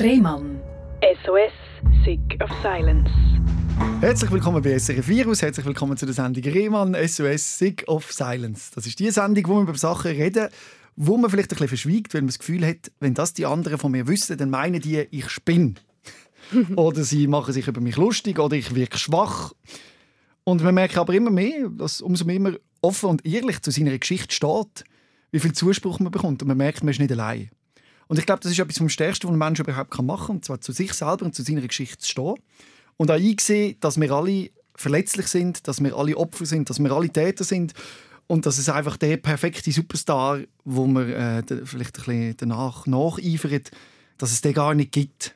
Rehmann. SOS, Sick of Silence. Herzlich willkommen bei SRF Virus, herzlich willkommen zu der Sendung Rehmann SOS Sick of Silence. Das ist die Sendung, wo wir über Sachen reden, wo man vielleicht ein bisschen verschwiegt, weil man das Gefühl hat, wenn das die anderen von mir wissen, dann meinen die, ich spinne. oder sie machen sich über mich lustig oder ich wirke schwach. Und man merkt aber immer mehr, dass umso mehr man offen und ehrlich zu seiner Geschichte steht, wie viel Zuspruch man bekommt. Und man merkt, man ist nicht allein. Und ich glaube, das ist etwas vom Stärksten, was ein Mensch überhaupt machen kann. Und zwar zu sich selber und zu seiner Geschichte zu stehen. Und auch einsehen, dass wir alle verletzlich sind, dass wir alle Opfer sind, dass wir alle Täter sind. Und dass es einfach der perfekte Superstar, wo man äh, vielleicht ein bisschen danach nacheifert, dass es den gar nicht gibt.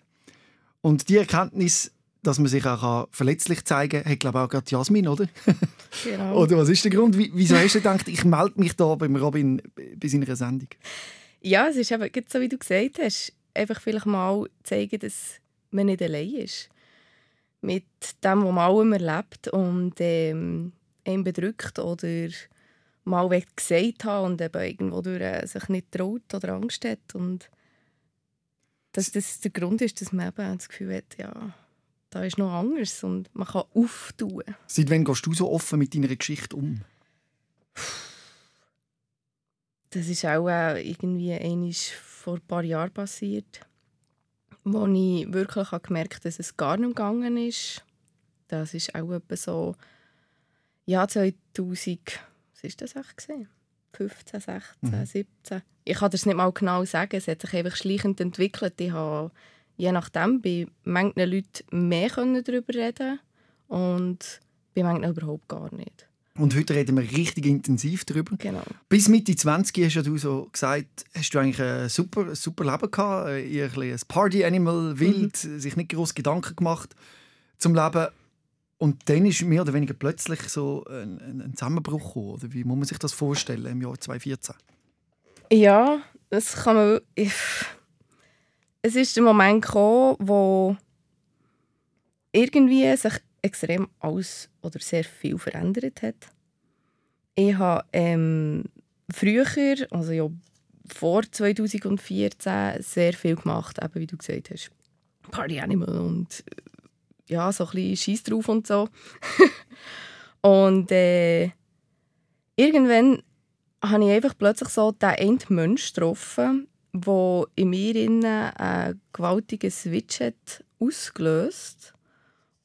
Und die Erkenntnis, dass man sich auch verletzlich zeigen kann, hat glaube ich auch gerade Jasmin, oder? Genau. oder was ist der Grund? Wieso hast du gedacht, ich melde mich da beim Robin bei seiner Sendung? Ja, es ist eben, so wie du gesagt hast, einfach vielleicht mal zeigen, dass man nicht allein ist. Mit dem, was man allem erlebt und ähm, einen bedrückt oder mal gesagt hat und eben irgendwo durch, äh, sich nicht traut oder Angst hat. Und dass das der Grund ist, dass man eben das Gefühl hat, ja, da ist noch anders und man kann auftun. Seit wann gehst du so offen mit deiner Geschichte um? Das ist auch äh, irgendwie einisch vor ein paar Jahren passiert, wo ich wirklich gemerkt habe, dass es gar nicht gegangen ist. Das ist auch etwa so ja 2000, was ist das echt gesehen? 15, 16, mhm. 17. Ich kann das nicht mal genau sagen. Es hat sich einfach schleichend entwickelt. Ich habe je nachdem bei manchen Leuten mehr darüber reden und bei manchen überhaupt gar nicht. Und heute reden wir richtig intensiv darüber. Genau. Bis Mitte 20 hast du so gesagt, hast du eigentlich ein super, super Leben gehabt, ein, ein Party-Animal, wild, mhm. sich nicht groß Gedanken gemacht zum Leben. Und dann ist mehr oder weniger plötzlich so ein, ein Zusammenbruch gekommen. Oder wie muss man sich das vorstellen im Jahr 2014? Ja, das kann man... Ich, es ist der Moment gekommen, wo irgendwie sich extrem alles oder sehr viel verändert hat. Ich habe ähm, früher, also ja, vor 2014, sehr viel gemacht, eben wie du gesagt hast. Party Animal und ja, so ein bisschen Scheiß drauf und so. und äh, irgendwann habe ich einfach plötzlich so den einen Menschen getroffen, der in mir ein gewaltiges Switch hat ausgelöst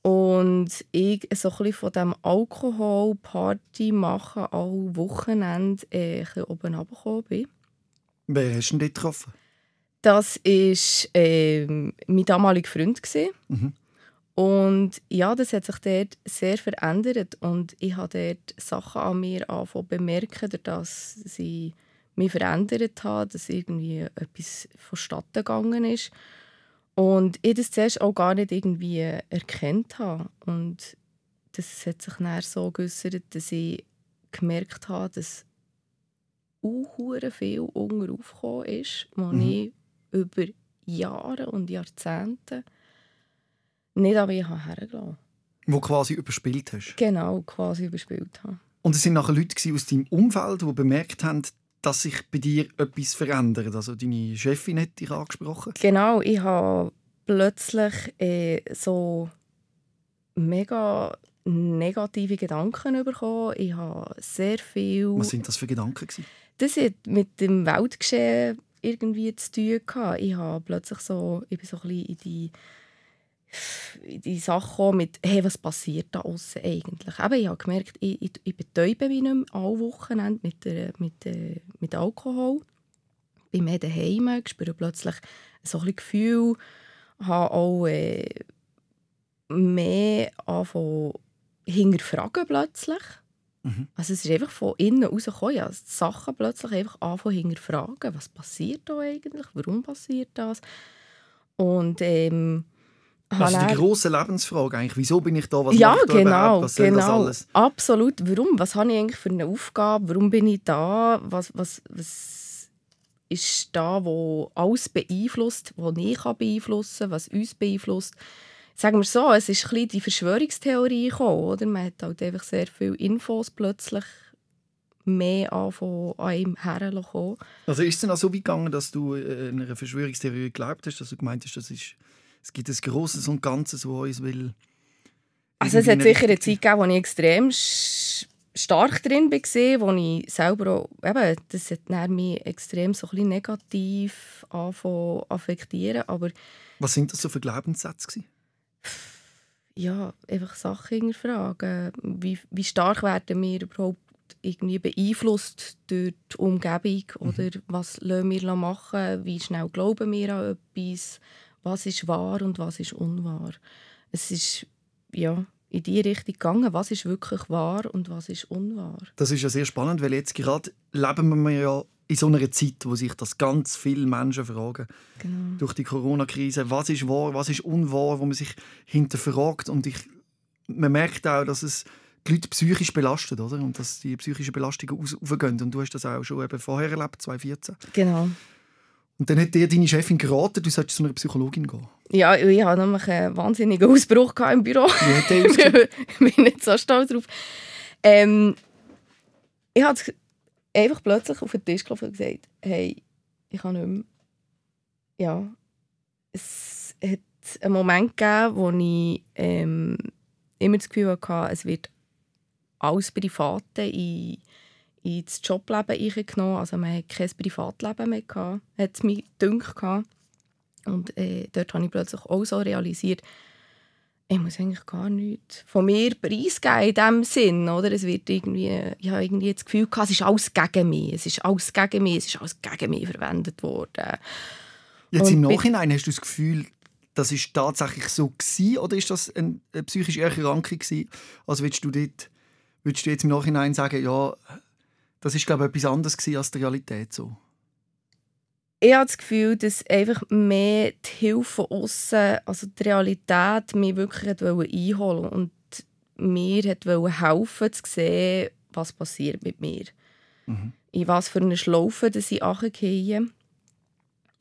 und ich so ein von dem Alkohol Party machen alle Wochenende äh, ein oben runtergekommen bin. Wer hast du denn dort getroffen? Das war äh, mein damaliger Freund. Mhm. Und ja, das hat sich dort sehr verändert. Und ich habe dort Sachen an mir angefangen bemerken, dass sie mich verändert haben, dass irgendwie etwas vonstatten gegangen ist. Und ich das zuerst auch gar nicht irgendwie erkannt habe. Und das hat sich dann so geäussert, dass ich gemerkt habe, dass unhure viel unten aufgekommen ist, wo mhm. ich über Jahre und Jahrzehnte nicht an mich hergelassen Wo quasi überspielt hast? Genau, quasi überspielt habe. Und es sind nachher Leute aus deinem Umfeld, die bemerkt haben, dass sich bei dir etwas verändert? Also deine Chefin hat dich angesprochen. Genau, ich habe plötzlich äh, so mega negative Gedanken bekommen. Ich habe sehr viel... Was sind das für Gedanken? Gewesen? Das hat mit dem Weltgeschehen irgendwie zu tun gehabt. Ich habe plötzlich so, ich bin so ein bisschen in die die Sache mit, hey, was passiert da außen eigentlich? Eben, ich habe gemerkt, ich, ich, ich betäube mich nicht mehr alle Wochenende mit, der, mit, äh, mit Alkohol. Ich bin mehr daheim, ich spüre plötzlich so ein Gefühl, habe auch äh, mehr angefangen hinterfragen plötzlich. Mhm. Also es ist einfach von innen rausgekommen. Ja, Sachen plötzlich einfach anfangen hinterfragen. Was passiert da eigentlich? Warum passiert das? Und ähm, also die große Lebensfrage eigentlich, wieso bin ich da, was ja, ich da genau, was genau, das alles? Absolut, warum? Was habe ich eigentlich für eine Aufgabe? Warum bin ich da? Was, was, was ist da, wo alles beeinflusst, was ich kann beeinflussen was uns beeinflusst? Sagen wir so, es ist ein die Verschwörungstheorie gekommen, oder? Man hat halt einfach sehr viele Infos plötzlich mehr an ihm herzukommen. Also ist es dann auch so weit gegangen, dass du äh, in einer Verschwörungstheorie geglaubt hast, dass du gemeint hast, das ist, es gibt ein Grosses und Ganzes, das uns will... Also es hat in sicher eine Zeit gegeben, wo ich extrem stark drin war, wo ich selber auch, eben, das hat mich extrem so ein negativ affektieren, aber Was sind das so für Glaubenssätze? Gewesen? ja, einfach Sachen hinterfragen. Wie, wie stark werden wir überhaupt irgendwie beeinflusst durch die Umgebung oder was lassen wir machen, wie schnell glauben wir an etwas, was ist wahr und was ist unwahr. Es ist ja in die Richtung gegangen, was ist wirklich wahr und was ist unwahr. Das ist ja sehr spannend, weil jetzt gerade leben wir ja in so einer Zeit, wo sich das ganz viele Menschen fragen. Genau. Durch die Corona-Krise, was ist wahr, was ist unwahr, wo man sich hinterfragt. Und ich, man merkt auch, dass es die Leute psychisch belastet, oder? Und dass die psychischen Belastungen aufgehen. Und du hast das auch schon eben vorher erlebt, 2014. genau. Und dann hat dir deine Chefin geraten, du solltest zu einer Psychologin gehen. Ja, ich hatte nämlich einen wahnsinnigen Ausbruch im Büro. Wie hat der ich bin nicht so stolz drauf. Ähm, ich habe einfach plötzlich auf den Tisch geklopft und gesagt, hey, ich kann nicht mehr. Ja, es hat einen Moment gegeben, wo ich ähm, immer das Gefühl hatte, es wird alles Private in, ins Jobleben eingenommen. Also man hat kein Privatleben mehr gehabt, hat es mir gedacht. Und äh, dort habe ich plötzlich auch so realisiert, ich muss eigentlich gar nichts von mir preisgeben in diesem Sinn. Oder? Es wird irgendwie, ich habe irgendwie das Gefühl, gehabt, es ist alles gegen mich. Es ist alles gegen mich, es ist alles gegen mich verwendet worden. Jetzt Und im Nachhinein hast du das Gefühl, das ist tatsächlich so gewesen, oder ist das eine, eine psychische Erkrankung gewesen? Also willst du dort, willst du jetzt im Nachhinein sagen, ja, das ist glaube ich etwas anderes als die Realität so? Ich habe das Gefühl, dass einfach mehr die Hilfe von außen, also die Realität, mich wirklich einholen und mir wollen helfen zu sehen, was passiert mit mir. Mhm. In was für eine Schlaufe dass ich runtergehe.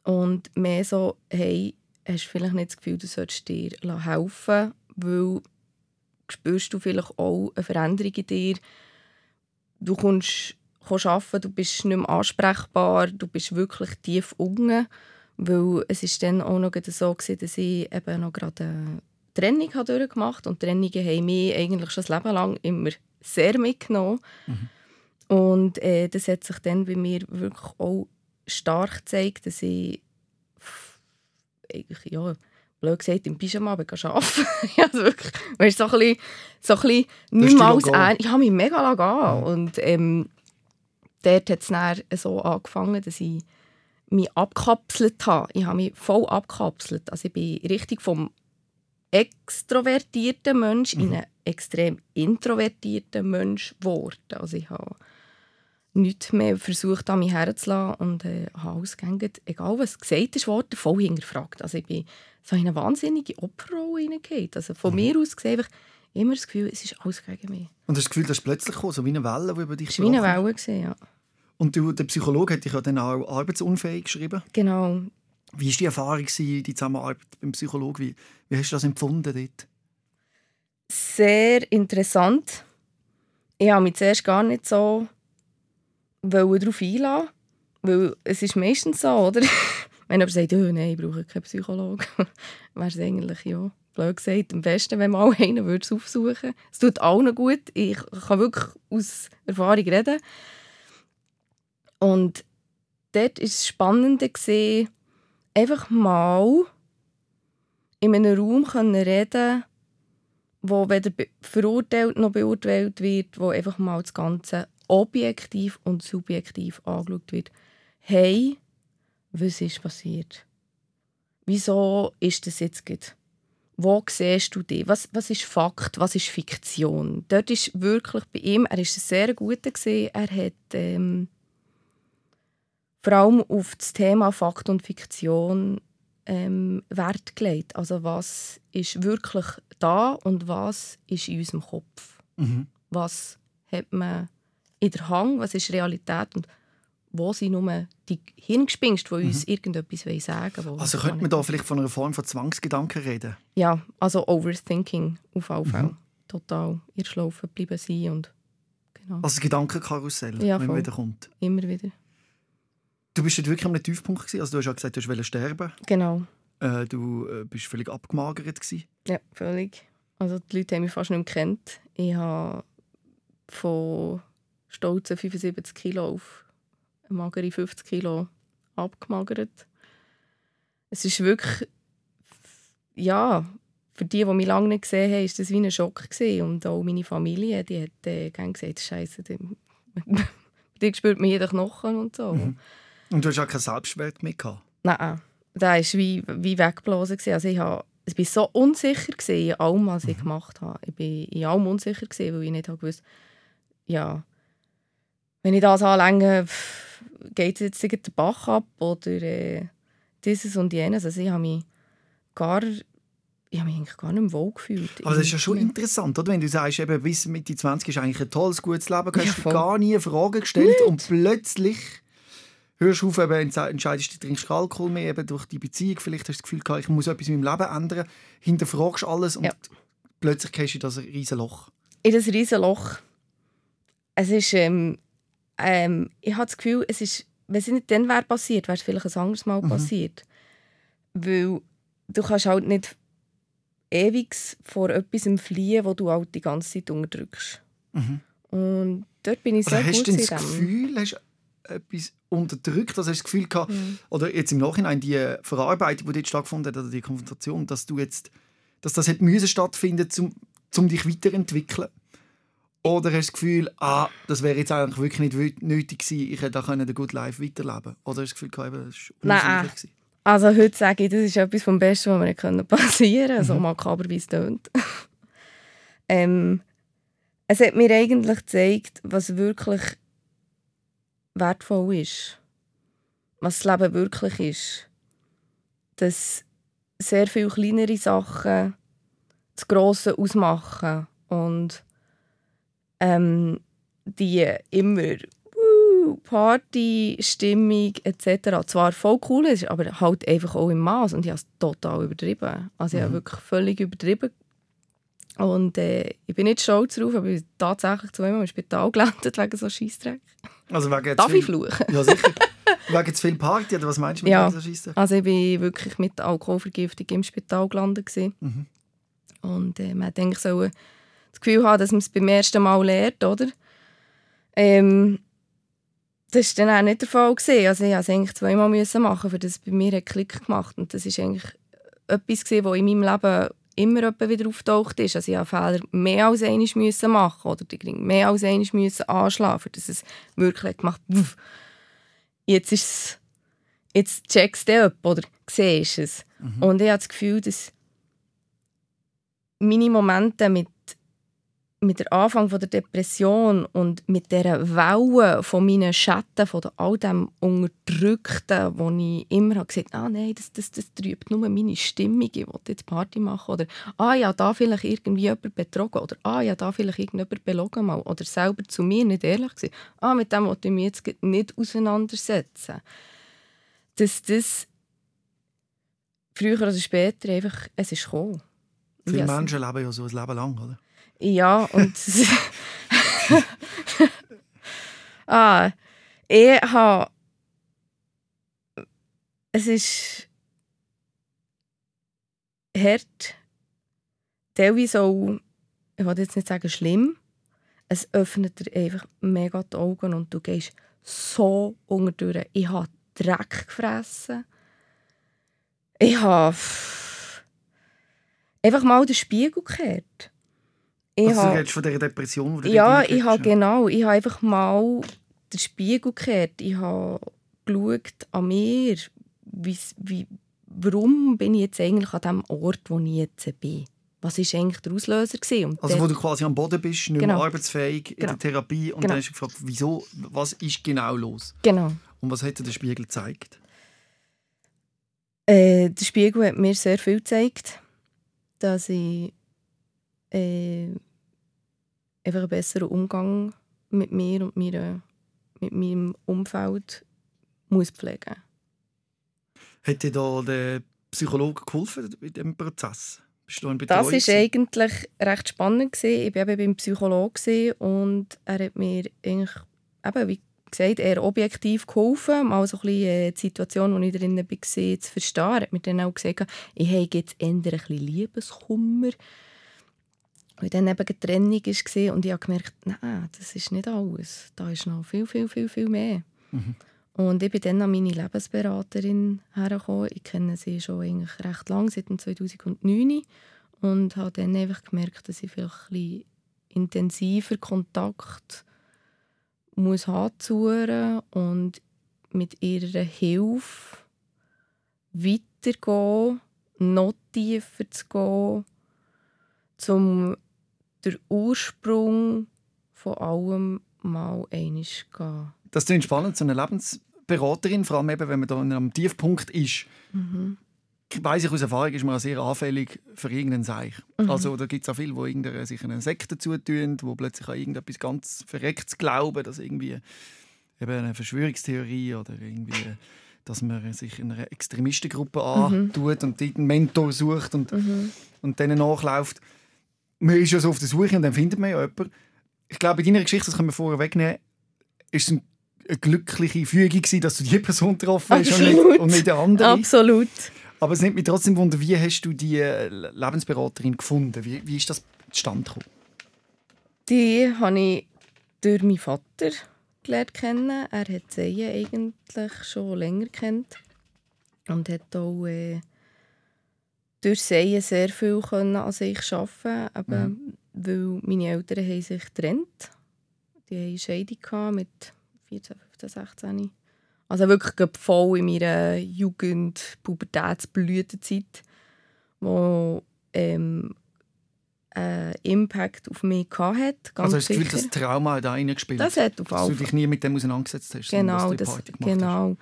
Und mehr so, hey, hast du vielleicht nicht das Gefühl, du solltest dir helfen weil spürst du vielleicht auch eine Veränderung in dir. Du kommst arbeiten, du bist nicht mehr ansprechbar, du bist wirklich tief unten. Weil es ist dann auch noch so, gewesen, dass ich eben noch gerade eine Trennung habe durchgemacht habe. Und Trennungen haben mich eigentlich schon das Leben lang immer sehr mitgenommen. Und äh, das hat sich dann bei mir wirklich auch stark gezeigt, dass ich eigentlich, ja, blöd gesagt, im Pyjama gegangen arbeiten. ja, wirklich, weißt, so ein bisschen, so ein bisschen nicht dich mal als gehen. Ernst. Ich habe mich mega gehen. Und ähm, dort hat es dann so angefangen, dass ich mich abkapselt habe. Ich habe mich voll abkapselt. Also ich bin richtig vom extrovertierten Mensch in einen extrem introvertierten Mensch geworden. Also ich habe nichts mehr versucht, an mich herzulassen und äh, habe ausgehängt, egal was gesagt worden, voll hinterfragt. Also ich bin so in eine wahnsinnige Opferrolle hineingegangen. Also von mir aus gesehen, immer das Gefühl, es ist alles gegen mich. Und hast du das Gefühl, das ist plötzlich gekommen, so wie eine Welle, die über dich Es war wie eine Welle. Gewesen, ja. Und du, der Psychologe hat dich ja dann auch arbeitsunfähig geschrieben. Genau. Wie war die Erfahrung, die Zusammenarbeit beim Psychologen? Wie, wie hast du das empfunden dort? Sehr interessant. Ich habe mich zuerst gar nicht so darauf einlassen, weil es ist meistens so, oder? Wenn jemand sagt, oh, nein, ich brauche keinen Psychologen, wäre es eigentlich, ja, blöd gesagt, am besten, wenn man einen würde aufsuchen Es tut allen gut. Ich kann wirklich aus Erfahrung reden. Und dort war es Spannende, gewesen, einfach mal in einem Raum können reden wo weder verurteilt noch beurteilt wird, wo einfach mal das Ganze objektiv und subjektiv angeschaut wird. Hey, was ist passiert? Wieso ist das jetzt gut? Wo siehst du dich? Was, was ist Fakt? Was ist Fiktion? Dort ist wirklich bei ihm, er ist ein sehr guter gesehen. Er hat ähm, vor allem auf das Thema Fakt und Fiktion ähm, Wert gelegt. Also was ist wirklich da und was ist in unserem Kopf? Mhm. Was hat man in der Hand? Was ist Realität? Und wo sind nur die Hirngespinste, die uns irgendetwas wollen sagen wollen? Also könnte man da vielleicht von einer Form von Zwangsgedanken reden? Ja, also Overthinking auf jeden Fall. Total. Ihr Schlaufen bleiben sein und genau. Also das Gedankenkarussell, Ja, wenn man wieder kommt. Immer wieder. Du bist dort wirklich am Tiefpunkt gewesen. Also du hast ja gesagt, du wolltest sterben. Genau. Äh, du äh, bist völlig abgemagert gewesen. Ja, völlig. Also die Leute haben mich fast nicht mehr gekannt. Ich habe von stolzen 75 Kilo auf magere 50 Kilo abgemagert. Es ist wirklich, ja, für die, die mich lange nicht gesehen haben, ist das wie ein Schock gewesen. Und auch meine Familie, die hat äh, gesagt, Scheiße, die spürt mir jeden Knochen und so. Mhm. Und du hast auch keinen Selbstwert mehr gehabt. Nein, der war wie, wie weggeblasen. Also ich, habe, ich war so unsicher in allem, was ich gemacht habe. Ich war in allem unsicher, weil ich nicht gewusst ja, wenn ich das anlänge, geht jetzt gleich der Bach ab oder äh, dieses und jenes. Also ich habe mich gar, ich habe mich eigentlich gar nicht wohl gefühlt. Aber das ist ja schon interessant, oder? wenn du sagst, eben, bis Mitte 20 ist eigentlich ein tolles, gutes Leben, du Ja, hast voll. gar nie Fragen gestellt und plötzlich hörst du auf, eben, entscheidest du, trinkst Alkohol mehr, eben durch die Beziehung, vielleicht hast du das Gefühl, gehabt, ich muss etwas in meinem Leben ändern, hinterfragst alles und Ja. plötzlich gehst du in das riesen Loch. in das riesen Loch. Es ist, ähm, ähm, ich habe das Gefühl, es ist, wenn es nicht dann wäre passiert, wäre es vielleicht ein anderes Mal passiert. Weil du kannst halt nicht ewig vor etwas fliehen, wo du halt die ganze Zeit unterdrückst. Mhm. Und dort bin ich Oder sehr hast gut du in das. Gefühl, hast du etwas unterdrückt, also hast du das Gefühl gehabt, Mhm. oder jetzt im Nachhinein die Verarbeitung, die dort stattgefunden hat, oder die Konfrontation, dass du jetzt, dass das hätte müssen stattfinden, um, um dich weiterentwickeln? Oder hast du das Gefühl, ah, das wäre jetzt eigentlich wirklich nicht nötig gewesen, ich hätte auch können den Good Life weiterleben Oder hast du das Gefühl, gehabt, das war Nein. unsinnig gewesen? Also heute sage ich, das ist etwas vom Besten, was mir können passieren konnte, so Mhm. makaber wie es tönt. ähm, es hat mir eigentlich gezeigt, was wirklich wertvoll ist. Was das Leben wirklich ist. Dass sehr viele kleinere Sachen das Grosse ausmachen. Und ähm, die immer uh, Party, Stimmung etc. zwar voll cool ist, aber halt einfach auch im Maß. Und ich habe es total übertrieben. Also ich habe Mhm. wirklich völlig übertrieben. Und äh, ich bin nicht stolz darauf, aber ich bin tatsächlich zweimal im Spital gelandet wegen so Scheissdreck. Also wegen Darf ich fluchen? Ja, sicher. wegen zu viel Party, oder was meinst du mit Ja. dieser Scheisse? Also ich bin wirklich mit Alkoholvergiftung im Spital gelandet. Mhm. Und äh, man hat eigentlich so das Gefühl haben, dass man es beim ersten Mal lernt, oder? Ähm, das war dann auch nicht der Fall. Gewesen. Also ich musste es eigentlich zweimal machen, für das es bei mir einen Klick gemacht Und das ist eigentlich etwas, gewesen, was in meinem Leben immer etwa wieder auftaucht ist. Also ich musste Fehler mehr als einmal müssen machen oder die Ring mehr als einmal müssen anschlagen, für das es wirklich gemacht hat. Jetzt ist es jetzt checkst du ab oder siehst es. Und ich habe das Gefühl, dass meine Momente mit, mit der Anfang von der Depression und mit der Welle von meinen Schatten, von all dem Unterdrückten, wo ich immer habe gesagt ah nein, das, das, das trübt nur meine Stimmung, ich will jetzt Party machen oder ah ja, da vielleicht irgendwie jemand betrogen oder ah ja, da vielleicht irgendjemand belogen mal oder selber zu mir nicht ehrlich gewesen. ah mit dem wollte ich mich jetzt nicht auseinandersetzen. Dass das früher oder später einfach, es ist gekommen. Viele Menschen leben ja so ein Leben lang, oder? Ja, und. ah, ich habe. Es ist. hart. Teilweise auch. Ich will jetzt nicht sagen schlimm. Es öffnet dir einfach mega die Augen und du gehst so unter. Ich habe Dreck gefressen. Ich habe einfach mal den Spiegel gekehrt. Ich Also, du redest von dieser Depression, die du ja, ich habe genau, ich habe einfach mal den Spiegel gekehrt. Ich habe geschaut an mir, wie's- wie, warum bin ich jetzt eigentlich an dem Ort, wo ich jetzt bin. Was war eigentlich der Auslöser? Gewesen? Und Also wo du quasi am Boden bist, nicht Genau. mehr arbeitsfähig, in Genau. der Therapie und Genau. dann hast du gefragt, wieso, was ist genau los? genau. Und was hat dir der Spiegel gezeigt? Äh, der Spiegel hat mir sehr viel gezeigt, dass ich äh, einfach einen besseren Umgang mit mir und meiner, mit meinem Umfeld muss pflegen. Hat dir da der Psychologe geholfen in diesem Prozess? Bist du Das war eigentlich recht spannend. gewesen. Ich war eben beim Psychologen und er hat mir eigentlich, eben, wie gesagt, eher objektiv geholfen, mal so ein bisschen äh, die Situation, in der ich drin war, zu verstehen. Er hat mir dann auch gesagt, ich habe jetzt eher ein bisschen Liebeskummer. Weil dann eben die Trennung war und ich habe gemerkt, nein, das ist nicht alles. Da ist noch viel, viel, viel, viel mehr. Und ich bin dann an meine Lebensberaterin hergekommen. Ich kenne sie schon eigentlich recht lange, seit dem 2009. Und habe dann einfach gemerkt, dass ich vielleicht ein intensiver Kontakt muss haben zu ihr und mit ihrer Hilfe weitergehen, noch tiefer zu gehen, zum den Ursprung von allem mal zu gehen. Das klingt spannend, so eine Lebensberaterin, vor allem eben, wenn man da am Tiefpunkt ist. Mhm. Weiss ich aus Erfahrung, ist man auch sehr anfällig für irgendeinen Seich. Mhm. Also da gibt es auch viele, die sich einer Sekte zutun, die plötzlich an irgendetwas ganz Verrecktes glauben, dass irgendwie eben eine Verschwörungstheorie oder irgendwie, dass man sich in einer Extremistengruppe antut und dort einen Mentor sucht und, Mhm. und denen nachläuft. Man ist ja so auf der Suche und dann findet man ja jemanden. Ich glaube, in deiner Geschichte, das können wir vorher wegnehmen, ist es ein- eine glückliche Fügung gewesen, dass du die Person getroffen hast und nicht, Absolut. und nicht der andere. Absolut. Aber es nimmt mich trotzdem wunder, wie hast du die äh, Lebensberaterin gefunden? Wie, wie ist das zustande gekommen? Die habe ich durch meinen Vater gelernt kennen. Er hat sie eigentlich schon länger kennt und hat auch äh, durch sie sehr viel können an sich arbeiten eben, weil meine Eltern haben sich getrennt. Die hatten eine Scheidung mit 14, 15, 16. Also wirklich voll in meiner Jugend, Pubertätsblütezeit, wo ähm, einen Impact auf mich hatte. Ganz also hast du das Gefühl, das Trauma da reingespielt? Das hat auf dass du dich nie mit dem auseinandergesetzt hast, sondern Genau, dass du die das, Party gemacht hast.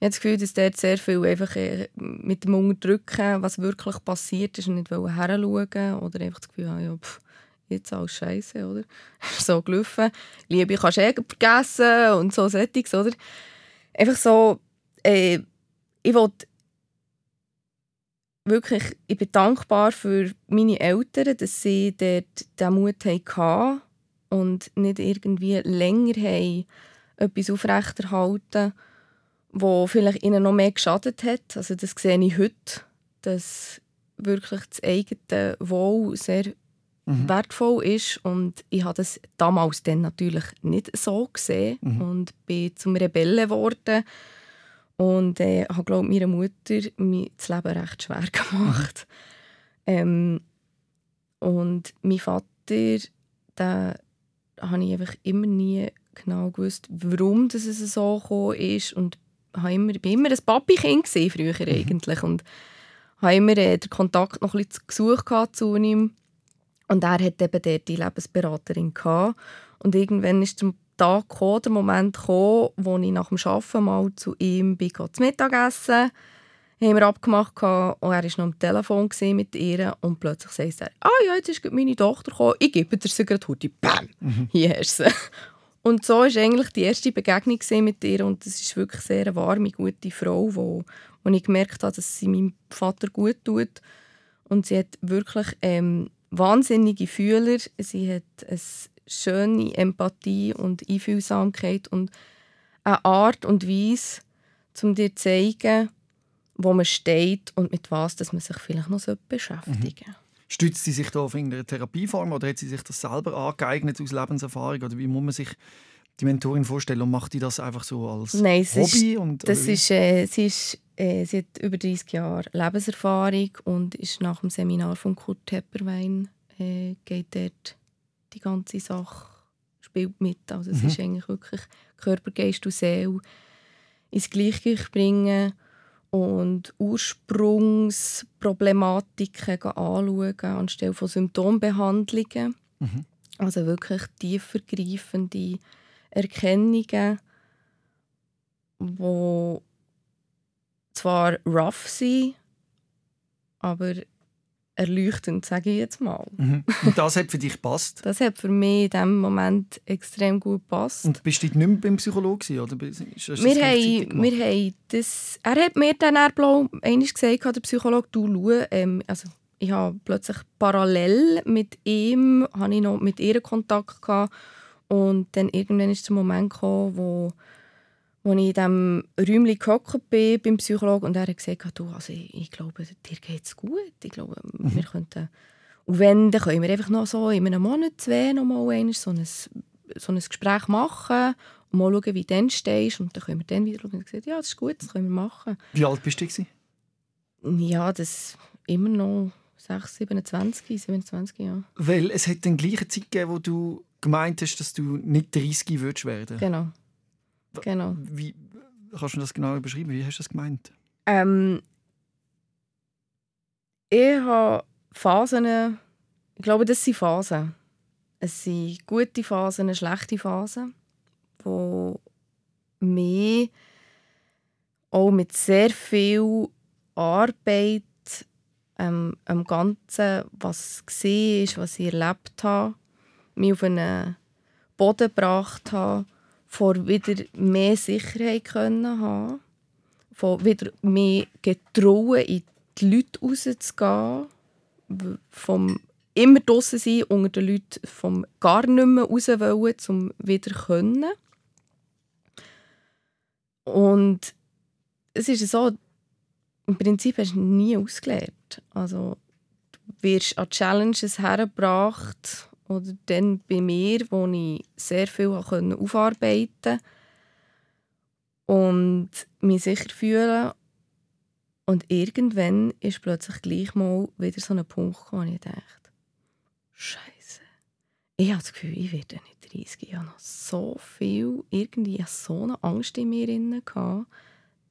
Ich habe das Gefühl, dass dort sehr viel einfach äh, mit dem Unterdrücken, was wirklich passiert ist, und nicht heranschauen oder einfach das Gefühl haben, ja, pff, jetzt alles scheiße, oder? So gelaufen. Liebe kannst du eh vergessen und so Settings, oder? Einfach so, äh, ich wollte wirklich, ich bin dankbar für meine Eltern, dass sie dort den Mut hatten und nicht irgendwie länger haben etwas aufrechterhalten, wo vielleicht ihnen noch mehr geschadet hat. Also das sehe ich heute, dass wirklich das eigene Wohl sehr Mhm. wertvoll ist und ich habe das damals dann natürlich nicht so gesehen Mhm. und bin zum Rebellen geworden und äh, habe glaube meiner Mutter mir das Leben recht schwer gemacht. Ähm, und mein Vater, da habe ich einfach immer nie genau gewusst, warum das es so gekommen ist und habe immer, bin immer ein Papi-Kind früher eigentlich und habe immer äh, den Kontakt noch ein bisschen gesucht zu ihm. Und er hat eben dort die Lebensberaterin gehabt. und irgendwann ist der Tag gekommen, der Moment gekommen, wo ich nach dem Arbeiten mal zu ihm bin, zu Mittagessen. Haben wir abgemacht gehabt, und er war noch am Telefon mit ihr und plötzlich sagt er, ah ja, jetzt ist meine Tochter gekommen, ich gebe dir sie gerade heute, bam, hier hast du sie. Und so war eigentlich die erste Begegnung mit ihr und es ist wirklich sehr eine warme, gute Frau, wo, wo ich gemerkt habe, dass sie meinem Vater gut tut. Und sie hat wirklich ähm, wahnsinnige Fühler, sie hat eine schöne Empathie und Einfühlsamkeit und eine Art und Weise, um dir zu zeigen, wo man steht und mit was dass man sich vielleicht noch beschäftigen sollte. Stützt sie sich da auf irgendeine Therapieform oder hat sie sich das selber angeeignet aus Lebenserfahrung? Oder wie muss man sich die Mentorin vorstellen? Und macht die das einfach so als Nein, Hobby? ist, und, das ist, äh, sie, ist, äh, sie hat über 30 Jahre Lebenserfahrung und ist nach dem Seminar von Kurt Tepperwein äh, geht dort die ganze Sache spielt mit. Also es Mhm. ist eigentlich wirklich Körper, Geist und Seele ins Gleichgewicht bringen und Ursprungsproblematiken anschauen anstelle von Symptombehandlungen. Mhm. Also wirklich tiefergreifende Erkennungen, die zwar rough sind, aber erleuchtend, sage ich jetzt mal. Mhm. Und das hat für dich gepasst? Das hat für mich in diesem Moment extrem gut gepasst. Und bist du nicht mehr beim Psychologen? Oder bist- hast wir haben, wir haben das, er hat mir dann blau einmal gesagt, der Psychologe, du schau, ähm, also Ich habe plötzlich parallel mit ihm habe ich noch mit ihr Kontakt gehabt und dann irgendwann ist der Moment gekommen, wo, wo ich in diesem Räumchen gehockt bin beim Psychologen und er hat gesagt, du, also ich, ich glaube, dir geht es gut. Ich glaube, Mhm. wir könnten... Und wenn, dann können wir einfach noch so in einem Monat, zwei noch mal einmal so ein, so ein Gespräch machen und mal schauen, wie du dann stehst. Und dann können wir dann wieder schauen. Und gesagt, ja, das ist gut, das können wir machen. Wie alt bist du? Gewesen? Ja, das immer noch 6, 27, 27, ja. Weil es hat den gleichen Zeit gegeben, wo du gemeint hast, dass du nicht 30 würdest werden. Genau. Genau. Wie, kannst du das genau beschreiben? Wie hast du das gemeint? Ähm, ich habe Phasen, ich glaube, das sind Phasen. Es sind gute Phasen, schlechte Phasen, wo mich auch mit sehr viel Arbeit ähm, am Ganzen, was gesehen ist, was ich erlebt habe, mich auf einen Boden gebracht habe, vor wieder mehr Sicherheit können haben, von wieder mehr getrauen, in die Leute rauszugehen, vom immer draussen sein, unter den Leuten vom gar nicht mehr raus wollen, um wieder können. Und es ist so, im Prinzip hast du nie ausgelernt. Also, du wirst an Challenges hergebracht, oder dann bei mir, wo ich sehr viel aufarbeiten konnte und mich sicher fühlen. Und irgendwann ist plötzlich gleich mal wieder so ein Punkt wo ich dachte, Scheiße. Ich habe das Gefühl, ich werde nicht 30. Ich habe noch so viel, irgendwie so eine Angst in mir drin,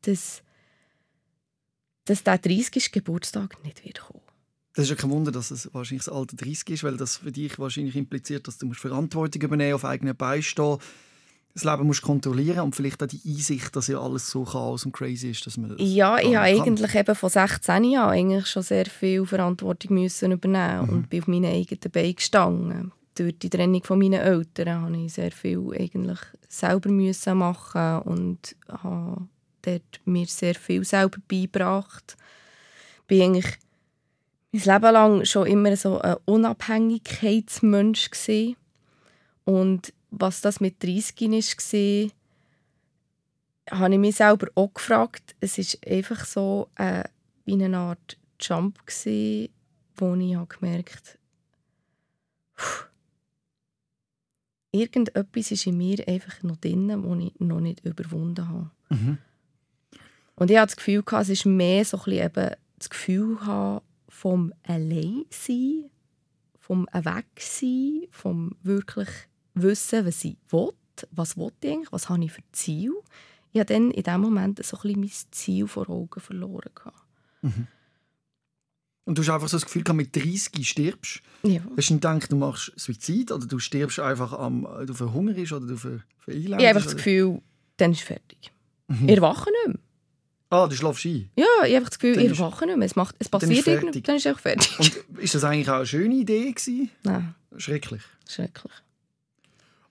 dass, dass der 30. Geburtstag nicht wird kommen. Das ist ja kein Wunder, dass es wahrscheinlich das Alter 30 ist, weil das für dich wahrscheinlich impliziert, dass du musst Verantwortung übernehmen auf eigenen Beinen stehen das Leben musst kontrollieren und vielleicht auch die Einsicht, dass ja alles so chaos und crazy ist, dass man das Ja, ich habe eigentlich eben von 16 Jahren eigentlich schon sehr viel Verantwortung müssen übernehmen Mhm. und bin auf meinen eigenen Beinen gestanden. Durch die Trennung von meinen Eltern habe ich sehr viel eigentlich selber müssen machen und habe dort mir sehr viel selber beigebracht. Bin eigentlich mein Leben lang schon immer so ein Unabhängigkeitsmensch gewesen. und was das mit 30 war, habe ich mich selber auch gefragt. Es ist einfach so äh, wie eine Art Jump gsi, wo ich habe gemerkt, puh, irgendetwas ist in mir einfach noch drin, das ich noch nicht überwunden habe. Mhm. Und ich hatte das Gefühl, es ist mehr so ein bisschen eben das Gefühl haben vom Alleinsein, vom Wegsein, vom wirklich Wissen, was ich will, was will ich eigentlich, was habe ich für Ziel. Ich habe dann in dem Moment so ein bisschen mein Ziel vor Augen verloren. gehabt. Und du hast einfach so das Gefühl, gehabt, mit 30 stirbst. Ja. Hast du nicht gedacht, du machst Suizid oder du stirbst einfach, am, du verhungerst oder du ver, verelendest? Ich habe einfach das Gefühl, dann ist es fertig. Mhm. Ich erwache nicht mehr. Ah, du schlafst ein. Ja, ich habe einfach das Gefühl, Dann ich erwache nicht mehr. Es, macht, es passiert irgendwas, dann ist es auch fertig. Und ist das eigentlich auch eine schöne Idee gewesen? Nein, Schrecklich. schrecklich.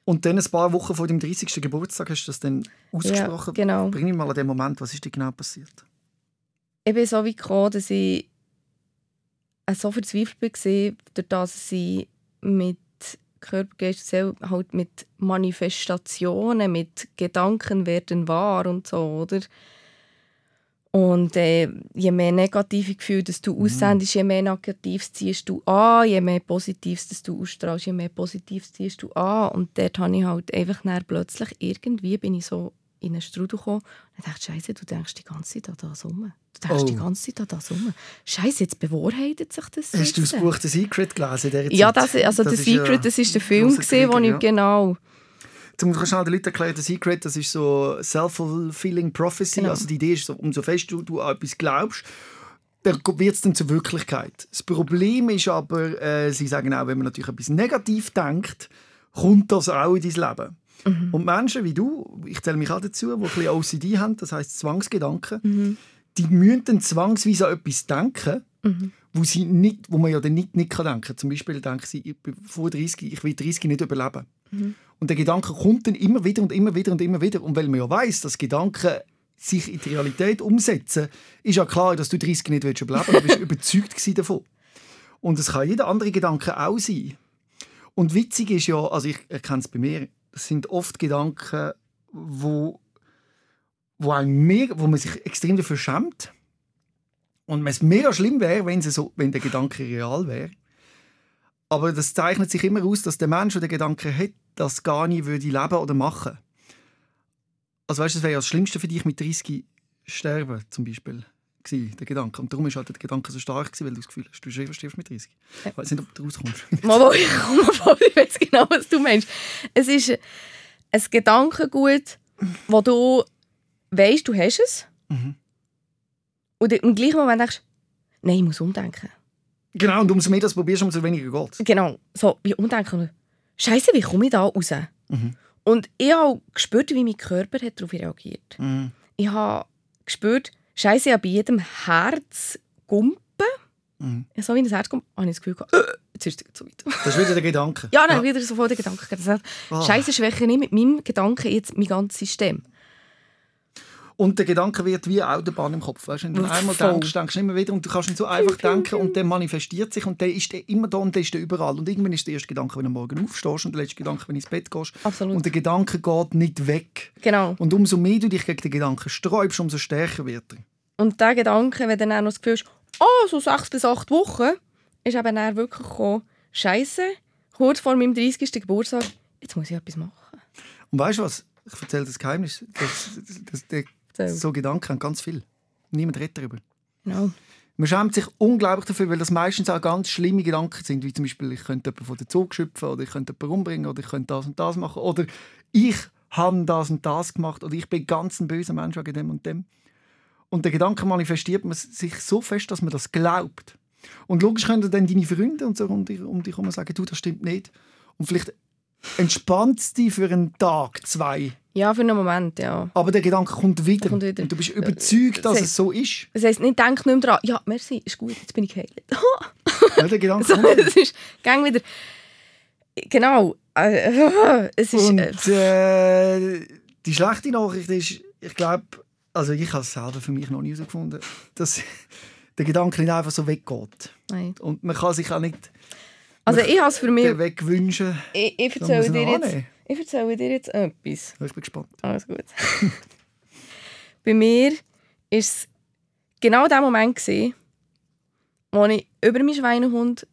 Und dann ein paar Wochen vor dem 30. Geburtstag hast du das dann ausgesprochen. Ja, genau. Bring mich mal an den Moment, was ist dir genau passiert? ich bin so weit gekommen, dass ich äh, so verzweifelt war, durch das dass ich mit Körper, Geist und Seele halt mit Manifestationen, mit Gedanken werden wahr und so, oder? Und äh, je mehr negative Gefühle dass du aussendest, je mehr Negatives ziehst du an, je mehr Positives dass du ausstrahlst, je mehr Positives ziehst du an. Und dort habe ich halt einfach dann plötzlich irgendwie bin ich so in einen Strudel gekommen und dachte, Scheiße, du denkst die ganze Zeit an das rum. Du denkst Oh. die ganze Zeit an das rum. Scheiße, jetzt bewahrheitet sich das. Hast du das jetzt. Buch «The Secret» gelesen? Ja, das, also Das «The ist ja Secret», das ist der Film, gesehen, wo ich ja. genau... Zum schnell den Leuten erklären, «The Secret» das ist so «Self-fulfilling prophecy». Genau. Also die Idee ist, so, umso fest du, du an etwas glaubst, dann wird es dann zur Wirklichkeit. Das Problem ist aber, äh, sie sagen auch, wenn man natürlich etwas negativ denkt, kommt das auch in dein Leben. Mhm. Und Menschen wie du, ich zähle mich auch dazu, die ein bisschen OCD haben, das heißt Zwangsgedanken, Mhm. die müssen dann zwangsweise an etwas denken, Mhm. wo, sie nicht, wo man ja dann nicht, nicht kann denken kann. Zum Beispiel denken sie, ich bin vor 30, ich will 30 nicht überleben. Mhm. Und der Gedanke kommt dann immer wieder und immer wieder und immer wieder. Und weil man ja weiß, dass Gedanken sich in die Realität umsetzen, ist ja klar, dass du 30 nicht überleben willst. Du bist überzeugt davon. Und es kann jeder andere Gedanke auch sein. Und witzig ist ja, also ich erkenne es bei mir, es sind oft Gedanken, wo, wo, mega, wo man sich extrem dafür schämt. Und es mega schlimm wäre, wenn, so, wenn der Gedanke real wäre. Aber das zeichnet sich immer aus, dass der Mensch, der den Gedanken hat, das gar nicht würde leben oder machen. Also weißt du, es wäre ja das Schlimmste für dich mit 30 sterben, zum Beispiel, gewesen, der Gedanke. Und darum war halt der Gedanke so stark, gewesen, weil du das Gefühl hast, du stirbst mit 30. Ich weiß nicht, ob du rauskommst. Mal, ich komme voll, ich weiß genau, was du meinst. Es ist ein Gedankengut, wo du weißt, du hast es. Mhm. Und im gleichen Moment denkst nein, ich muss umdenken. Genau, und umso mehr das probierst, umso weniger geht es. Genau, so wie umdenken. Scheiße, wie komme ich da raus? Mhm. Und ich habe gespürt, wie mein Körper hat darauf reagiert. Mhm. Ich habe gespürt, Scheiße, ich habe bei jedem Herzgumpen, Mhm. so wie ein Herzgumpen, habe ich das Gefühl gehabt, äh, jetzt ist es zu weit. Das ist wieder der Gedanke. Ja, dann wieder sofort der Gedanke. gehabt. Ah. Scheiße, schwäche ich mit meinem Gedanken jetzt mein ganzes System. Und der Gedanke wird wie Autobahn im Kopf. Weißt? Wenn du einmal Voll. denkst, denkst du immer wieder und du kannst nicht so einfach denken und der manifestiert sich und der ist der immer da und der ist der überall. Und irgendwann ist der erste Gedanke, wenn du morgen aufstehst und der letzte Gedanke, wenn du ins Bett gehst. Absolut. Und der Gedanke geht nicht weg. Genau. Und umso mehr du dich gegen den Gedanken sträubst, umso stärker wird er. Und dieser Gedanke, wenn du dann auch noch das Gefühl hast, oh, so sechs bis acht Wochen, ist eben dann wirklich gekommen, Scheiße, kurz vor meinem 30. Geburtstag, jetzt muss ich etwas machen. Und weißt du was? Ich erzähle das Geheimnis. Das, das, das, der, So. so Gedanken haben ganz viel. Niemand redet darüber. Genau. Man schämt sich unglaublich dafür, weil das meistens auch ganz schlimme Gedanken sind, wie zum Beispiel, ich könnte jemanden von der Zug schöpfen oder ich könnte jemanden umbringen oder ich könnte das und das machen oder ich habe das und das gemacht oder ich bin ganz ein böser Mensch wegen dem und dem. Und der Gedanke manifestiert man sich so fest, dass man das glaubt. Und logisch können dann deine Freunde und so um dich, um dich herum sagen, du, das stimmt nicht. Und vielleicht entspannt dich für einen Tag, zwei. Ja, für einen Moment, ja. Aber der Gedanke kommt wieder. kommt wieder. Und du bist überzeugt, dass das es so ist. Das heisst, nicht denk nicht mehr dran, ja, merci, ist gut, jetzt bin ich geheilt. Ja, der Gedanke so, kommt wieder. es ist, gang wieder. Genau. Äh, es ist, Und äh, äh, die schlechte Nachricht ist, ich glaube, also ich habe es selber für mich noch nie herausgefunden, dass der Gedanke nicht einfach so weggeht. nein. Und man kann sich auch nicht Also ich habe es für mich... den Weg wünschen. Ich, ich, Da erzähle dir jetzt, ich erzähle dir jetzt etwas. Ich bin gespannt. Alles gut. Bei mir war es genau der Moment, gewesen, wo ich über meinen Schweinehund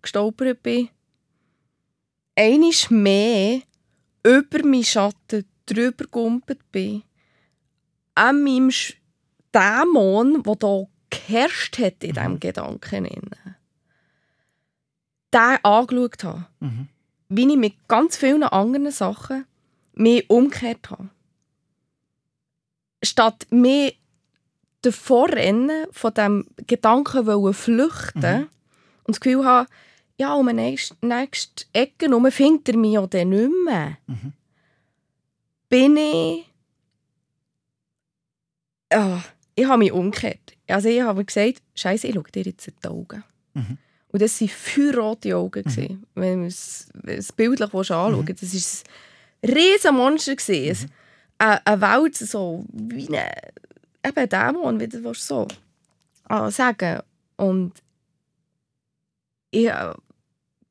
gestolpert bin. Einmal mehr über meinen Schatten drüber gegumpelt bin. An meinem Dämon, der hier geherrscht hat in diesem Gedanken. Den angeschaut habe Mhm. wie ich mit ganz vielen anderen Sachen mich umgekehrt habe. Statt mir davor rennen, von diesem Gedanken wollen flüchten Mhm. und das Gefühl haben, ja, um die nächste, nächste Ecke herum findet er mich auch dann nicht mehr. Mhm. Bin ich... Ja, ich habe mich umgekehrt. Also ich habe gesagt, Scheiße, ich schaue dir jetzt in die Augen. Mhm. Und das waren feuerrote Augen. gewesen, Wenn man es bildlich anschauen Mhm. Das war ein riesen Monster. gewesen. Eine, eine Welt, so wie ein eben ein Dämon, wie du so ah, sagen Und ich äh, war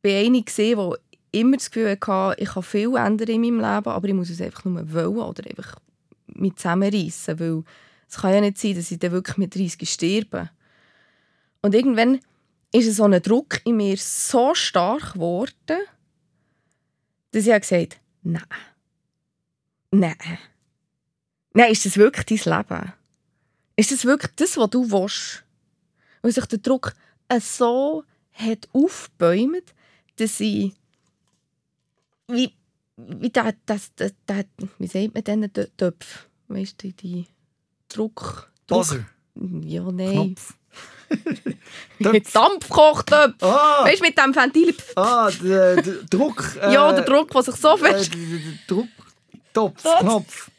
eine, die immer das Gefühl hatte, ich kann viel ändern in meinem Leben, aber ich muss es einfach nur wollen oder einfach mit zusammenreißen, weil es kann ja nicht sein, dass ich dann wirklich mit 30 sterbe. Und irgendwann ist so ein Druck in mir so stark geworden, dass ich gesagt habe, nein. Nein. Nein, ist das wirklich dein Leben? Ist das wirklich das, was du willst? Weil sich der Druck so hat aufgebäumt, dass ich wie, wie der, das, das, das, wie sagt man denn, Töpf? Weißt du, die Druck... Druck Buzzer, ja, nein. Knopf. Mit Dampfkochtöpf. Ah, Weißt du, mit dem Ventil. ah der, der Druck. äh, ja, der Druck, der sich so Äh, fest. der- der- der Druck. Topf, Topf. Knopf.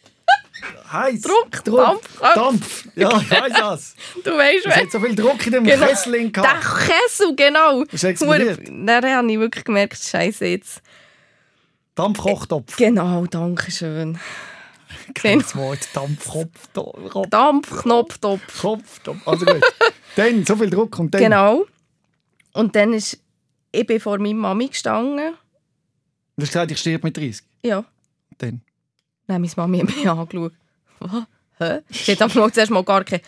Heiß. Druck, Druck. Dampf. äh, Dampf. Ja, ich weiß das. Du weißt, Es hat so viel Druck in dem Genau. Kessel der gehabt. Kessel, genau. Ist explodiert. Dann habe ich wirklich gemerkt, Scheiße jetzt. Dampfkochtopf. Genau, danke schön. Das Wort Dampfkopf. Kopf, Dampfknopftopf. Kopf. Also gut. dann, so viel Druck und dann. Genau. Und dann ist, ich bin vor meiner Mami gestanden. Du hast gesagt, ich sterbe mit 30. Ja. Dann. Dann hat meine Mami mich angeschaut. Was? Hä? Sie hat einfach zuerst mal gar keine...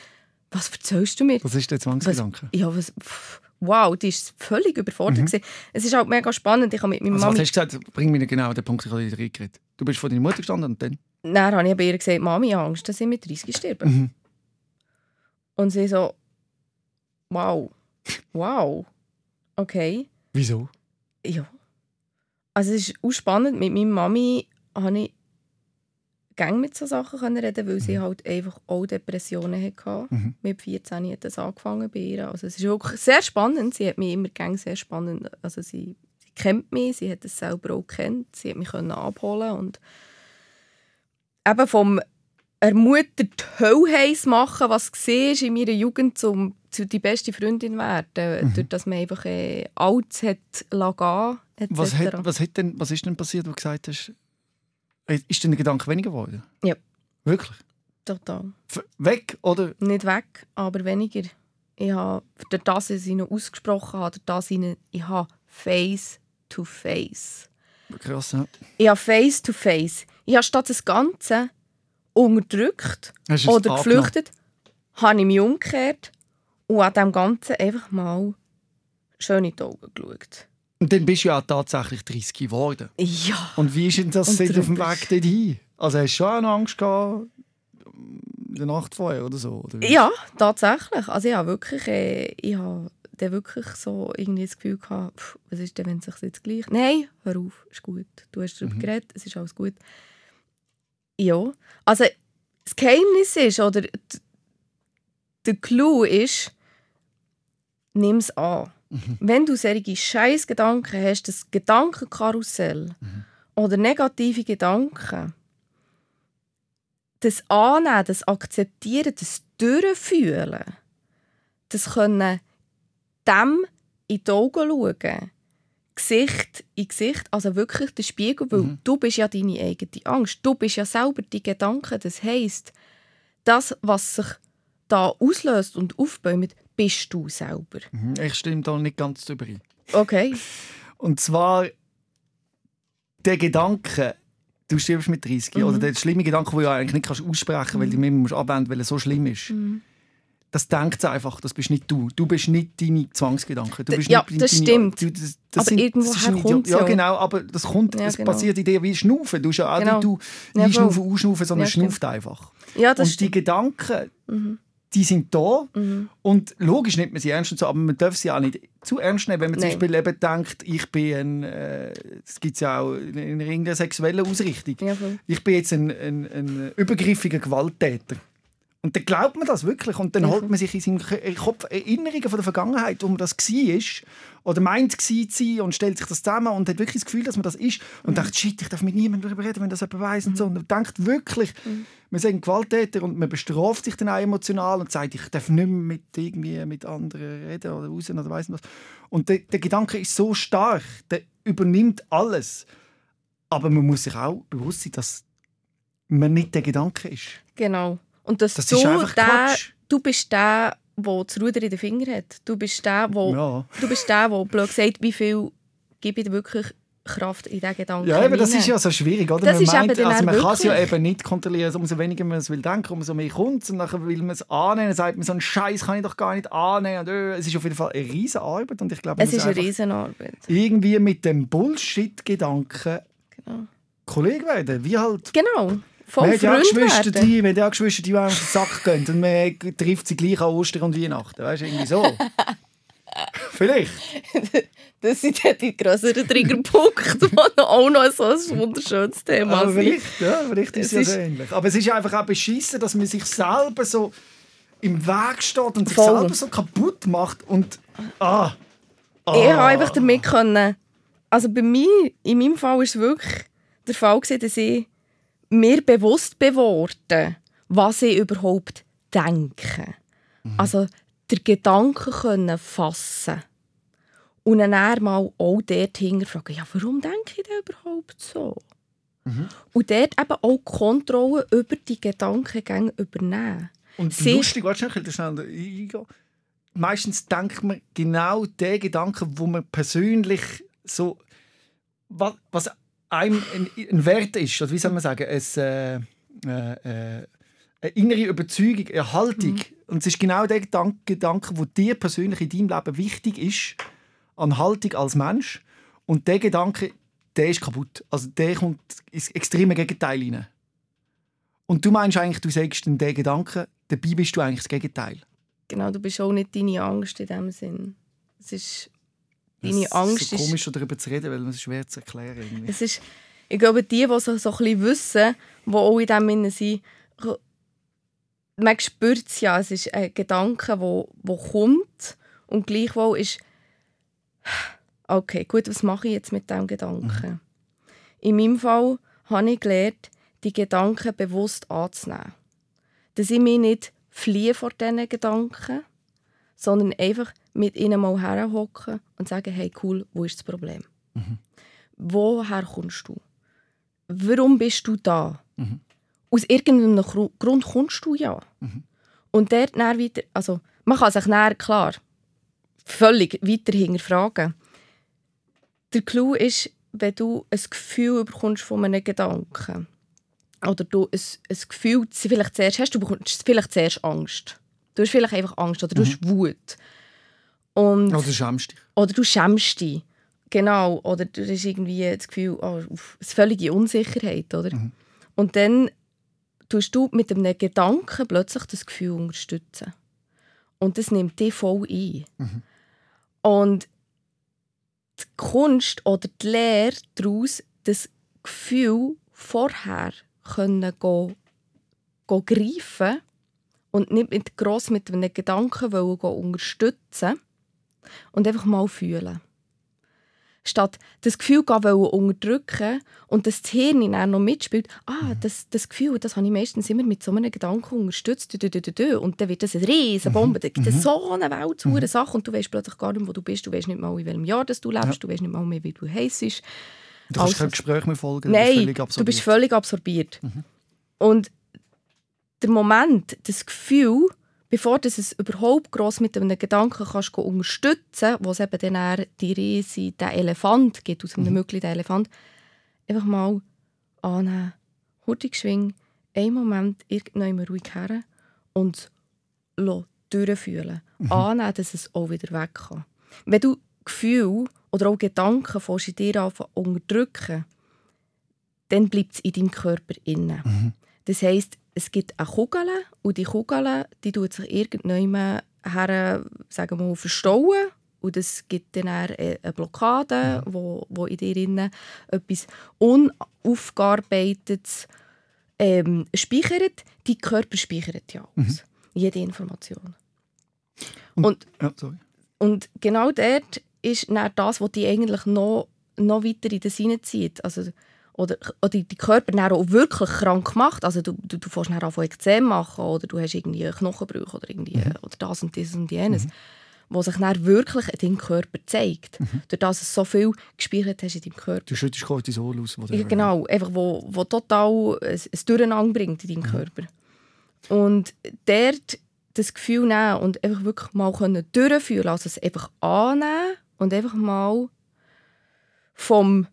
Was erzählst du mir? Was ist der Zwangsgedanke? Ja, was... pff, Wow, die war völlig überfordert. gewesen. Es ist halt mega spannend. Ich habe mit meiner Also, was Mami... hast du gesagt? Bring mir genau den Punkt, ich habe dich reingeredet. Du bist vor deiner Mutter gestanden und dann? Dann habe ich bei ihr gesagt, Mami, Angst, dass ich mit 30 sterbe. Mhm. Und sie so... Wow. Wow. Okay. Wieso? Ja. Also es ist auch spannend. Mit meiner Mami habe ich gerne mit so Sachen können reden, weil sie halt einfach auch Depressionen hatte. Mhm. Mit 14 hat das angefangen bei ihr. Also es ist wirklich sehr spannend. Sie hat mich immer gerne sehr spannend. Also sie, sie kennt mich, sie hat es selber auch kennt. Sie hat mich können abholen und eben vom ermutigt die Hölle heiß machen, was war in meiner Jugend zum zu die beste Freundin werden, Mhm. durch dass man einfach äh, alles hat lassen etc. Was, hat, was, hat denn, was ist denn passiert, wo du gesagt hast, äh, ist denn der Gedanke weniger geworden? Ja. Wirklich? Total. F- Weg oder? Nicht weg, aber weniger. Ich habe, durch das, dass ich noch ausgesprochen habe, durch das ich, ich habe face to face. Krass, ja. Ich habe face to face. Ich habe statt das Ganze unterdrückt oder geflüchtet, habe ich mich umgekehrt und an dem Ganzen einfach mal schön in die Augen geschaut. Und dann bist du ja auch tatsächlich 30 geworden. Ja. Und wie ist denn das seit auf dem. Weg dorthin? Also hast du schon Angst gehabt, in der Nacht vorher oder so? Oder? Ja, tatsächlich. Also ich habe wirklich, äh, ich habe dann wirklich so irgendwie das Gefühl gehabt, pff, was ist denn, wenn es sich jetzt gleich... Nein, hör auf, ist gut. Du hast darüber geredet, es ist alles gut. Ja, also das Geheimnis ist, oder der Clou ist, nimm es an. Wenn du solche scheiß Gedanken hast, das Gedankenkarussell oder negative Gedanken, das Annehmen, das Akzeptieren, das Durchfühlen, das können dem in die Augen schauen, Gesicht in Gesicht, also wirklich der Spiegel, weil du bist ja deine eigene Angst, du bist ja selber die Gedanken, das heisst, das, was sich da auslöst und aufbäumt, bist du selber. Mhm, Ich stimme da nicht ganz drüber ein. Okay. Und zwar der Gedanke, du stirbst mit 30, Mhm. oder der schlimme Gedanke, den du ja eigentlich nicht kannst aussprechen kannst, weil du ihn immer musst abwenden weil er so schlimm ist. Mhm. Das denkt einfach, das bist nicht du. Du bist nicht deine Zwangsgedanken. Du bist ja, nicht das deine, stimmt. Du, das, das Aber irgendwoher das ist ein kommt's Idiot- Ja, genau, aber das kommt, Ja, es genau. passiert in dir wie Schnaufen. Du hast ja auch Genau. nicht du Ja, einschnaufen, ausschnaufen, sondern Ja, schnauft einfach. Ja, das und die stimmt. Gedanken, Mhm. die sind da. Mhm. Und logisch nimmt man sie ernst und so, aber man darf sie auch nicht zu ernst nehmen, wenn man zum Nein. Beispiel eben denkt, ich bin ein, äh, das gibt es ja auch in in irgendeiner sexuellen Ausrichtung, ich bin jetzt ein, ein, ein übergriffiger Gewalttäter. Und dann glaubt man das wirklich und dann holt man sich in seinem K- Kopf Erinnerungen von der Vergangenheit, wo man das war oder meint zu sein und stellt sich das zusammen und hat wirklich das Gefühl, dass man das ist und denkt, shit, ich darf mit niemandem darüber reden, wenn das jemand weiss und so. Und man denkt wirklich, wir sind Gewalttäter und man bestraft sich dann auch emotional und sagt, ich darf nicht mehr mit, irgendwie mit anderen reden oder raus oder weiss nicht was. Und der, der Gedanke ist so stark, der übernimmt alles. Aber man muss sich auch bewusst sein, dass man nicht der Gedanke ist. Genau. Und dass Das du, der, du bist der, der das Ruder in den Finger hat. Du bist der, wo, Ja. du bist der, der blöd sagt, wie viel gebe ich wirklich Kraft in diesen Gedanken Ja, eben, das ist ja so schwierig, oder? Das man ist eben dann also man kann es ja eben nicht kontrollieren, umso weniger man es will denken, umso mehr kommt es. Und dann will man es annehmen, dann sagt man, so einen Scheiß kann ich doch gar nicht annehmen. Und, äh, es ist auf jeden Fall eine riesige Arbeit und ich glaube, Es ist eine einfach Riesenarbeit. irgendwie mit dem Bullshit-Gedanken Genau. Kollege werden, wie halt Genau. Voll ja auch Freund Geschwister, werden. die, man hat ja Geschwister, die auf den Sack gehen und man trifft sie gleich an Ostern und Weihnachten. Weißt du, irgendwie so. Vielleicht. Das sind dann die grösseren Triggerpunkte, die auch noch so ein wunderschönes Thema sind. vielleicht, ja, vielleicht ist es ja so ähnlich. Aber es ist einfach auch beschissen, dass man sich selber so im Weg steht und sich Voll. selber so kaputt macht. Und. Ah! ah. Ich habe einfach damit können. Also bei mir, in meinem Fall war es wirklich der Fall, gewesen, dass ich mir bewusst geworden was ich überhaupt denke. Also der Gedanken können fassen. Und dann mal auch dort hinterfragen, ja, warum denke ich denn überhaupt so? Und dort eben auch Kontrolle über die Gedankengänge übernehmen. Und Sie- lustig, warte schnell, ich will schnell eingehen. meistens denkt man genau den Gedanken, wo man persönlich so was, was einem ein, ein Wert ist, oder wie soll man sagen, es, äh, äh, äh, eine innere Überzeugung, eine Haltung. Mhm. Und es ist genau der Gedanke, der dir persönlich in deinem Leben wichtig ist, an Haltung als Mensch. Und der Gedanke, der ist kaputt. Also der kommt ins extreme Gegenteil rein. Und du meinst eigentlich, du sagst den Gedanken, dabei bist du eigentlich das Gegenteil. Genau, du bist auch nicht deine Angst in dem Sinn. Es ist deine es Angst ist so komisch darüber zu reden, weil es ist schwer zu erklären. Irgendwie. Es ist, ich glaube, die, die so, so ein bisschen wissen, die auch in dem Sinne sind, man spürt es ja, es ist ein Gedanke, der wo, wo kommt und gleichwohl ist okay, gut, was mache ich jetzt mit diesem Gedanken? Mhm. In meinem Fall habe ich gelernt, die Gedanken bewusst anzunehmen. Dass ich mich nicht fliehe vor diesen Gedanken, sondern einfach mit ihnen mal herhocken und sagen, hey cool, wo ist das Problem? Mhm. Woher kommst du? Warum bist du da? Mhm. Aus irgendeinem Grund kommst du ja. Mhm. Und dort dann weiter, also man kann sich dann, klar, völlig weiter hinterfragen. Der Clou ist, wenn du ein Gefühl bekommst von einem Gedanken oder du ein, ein Gefühl vielleicht zuerst hast, du bekommst vielleicht zuerst Angst. Du hast vielleicht einfach Angst oder du mhm. hast Wut. Und, oder du schämst dich. Oder du schämst dich. Genau. Oder du hast irgendwie das Gefühl, oh, eine völlige Unsicherheit. Oder? Mhm. Und dann tust du mit einem Gedanken plötzlich das Gefühl unterstützen. Und das nimmt dich voll ein. Mhm. Und die Kunst oder die Lehre daraus, das Gefühl vorher können go, go greifen und nicht mit gross mit einem Gedanken wollen, go unterstützen und einfach mal fühlen. Statt das Gefühl unterdrücken und das Hirn dann noch mitspielt, ah, das, das Gefühl, das habe ich meistens immer mit so einem Gedanken unterstützt, und dann wird das eine riesige Bombe, dann gibt es mhm. so eine Welt, mhm. Sache und du weißt plötzlich gar nicht, wo du bist, du weißt nicht mal, in welchem Jahr du lebst, ja. du weißt nicht mal mehr, wie du heisst. Du kannst also, kein Gespräch mehr folgen, nein, du bist, du bist völlig absorbiert. Mhm. Und der Moment, das Gefühl, bevor du es überhaupt gross mit einem Gedanken kannst unterstützen kannst, wo es eben dann die Riese, der Elefant gibt, aus einem mhm. Der Elefant, einfach mal annehmen, hurtig schwingen, einen Moment irgendwann ruhig her und durchfühlen. Mhm. Annehmen, dass es auch wieder weg kann. Wenn du Gefühl oder auch Gedanken von dir anfangen unterdrücken, dann bleibt es in deinem Körper innen. Mhm. Das heisst, es gibt eine Kugel und die Kugel die tut sich irgendwann her, sagen wir mal, verstauen und es gibt dann eine Blockade, mhm. wo, wo in dir innen etwas unaufgearbeitetes ähm, speichert. Die Körper speichert ja alles. Mhm. Jede Information. Und, und, ja, und, genau dort ist dann das, was die eigentlich noch, noch weiter in den Sinn zieht. Also, oder, oder die Körper dann auch wirklich krank macht. Also du, du, du fährst dann an Ekzem machen oder du hast irgendwie Knochenbrüche oder, irgendwie, mhm. oder das und das und jenes. Mhm. Was sich dann wirklich in deinem Körper zeigt. Mhm. Durch das du so viel gespeichert hast in deinem Körper. Du schüttest Cortisol aus. Ja, genau, einfach wo, wo total ein, ein Durcheinander bringt in deinem mhm. Körper. Und dort das Gefühl nehmen und einfach wirklich mal können durchführen, also es einfach annehmen und einfach mal vom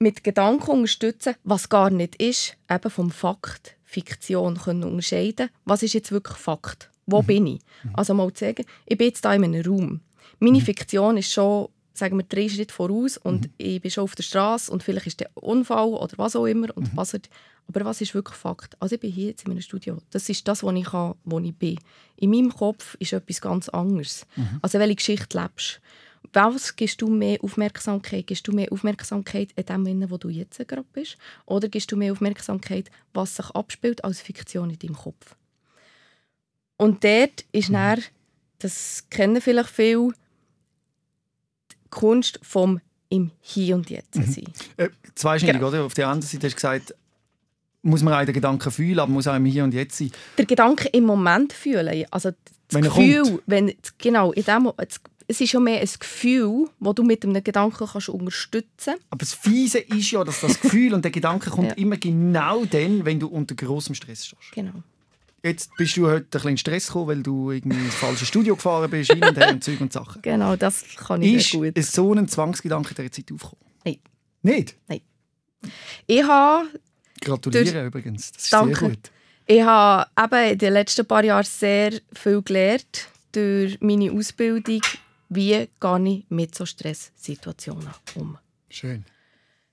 mit Gedanken unterstützen, was gar nicht ist, eben vom Fakt, Fiktion können unterscheiden. Was ist jetzt wirklich Fakt? Wo mhm. bin ich? Mhm. Also mal zu sagen, ich bin jetzt hier in einem Raum. Meine mhm. Fiktion ist schon, sagen wir, drei Schritte voraus und mhm. ich bin schon auf der Straße und vielleicht ist der Unfall oder was auch immer und mhm. passiert. Aber was ist wirklich Fakt? Also ich bin hier jetzt in einem Studio. Das ist das, was ich, kann, wo ich bin. In meinem Kopf ist etwas ganz anderes. Mhm. Also welche Geschichte lebst was gibst du mehr Aufmerksamkeit? Gibst du mehr Aufmerksamkeit in dem Sinne, wo du jetzt gerade bist? Oder gibst du mehr Aufmerksamkeit, was sich abspielt, als Fiktion in deinem Kopf? Und dort ist mhm. dann, das kennen vielleicht viele, die Kunst vom im Hier und Jetzt mhm. sein. Äh, zweischneidig, genau. oder? Auf der anderen Seite hast du gesagt, muss man auch den Gedanken fühlen, aber muss auch im Hier und Jetzt sein. Der Gedanke im Moment fühlen. Also das wenn Gefühl, wenn, genau, in dem, es ist ja mehr ein Gefühl, das du mit einem Gedanken kannst unterstützen kannst. Aber das Fiese ist ja, dass das Gefühl und der Gedanke kommt ja. immer genau dann, wenn du unter großem Stress stehst. Genau. Jetzt bist du heute ein bisschen in Stress gekommen, weil du irgendwie ins falsche Studio gefahren bist, hin und her und Zeug und Sachen. Genau, das kann ich Ist gut. ist so ein Zwangsgedanke dieser Zeit aufgekommen? Nein. Nicht? Ich habe Gratuliere übrigens. Das ist Danke. sehr gut. Ich habe eben in den letzten paar Jahren sehr viel gelernt durch meine Ausbildung, wie gehe ich mit so Stresssituationen um. Schön.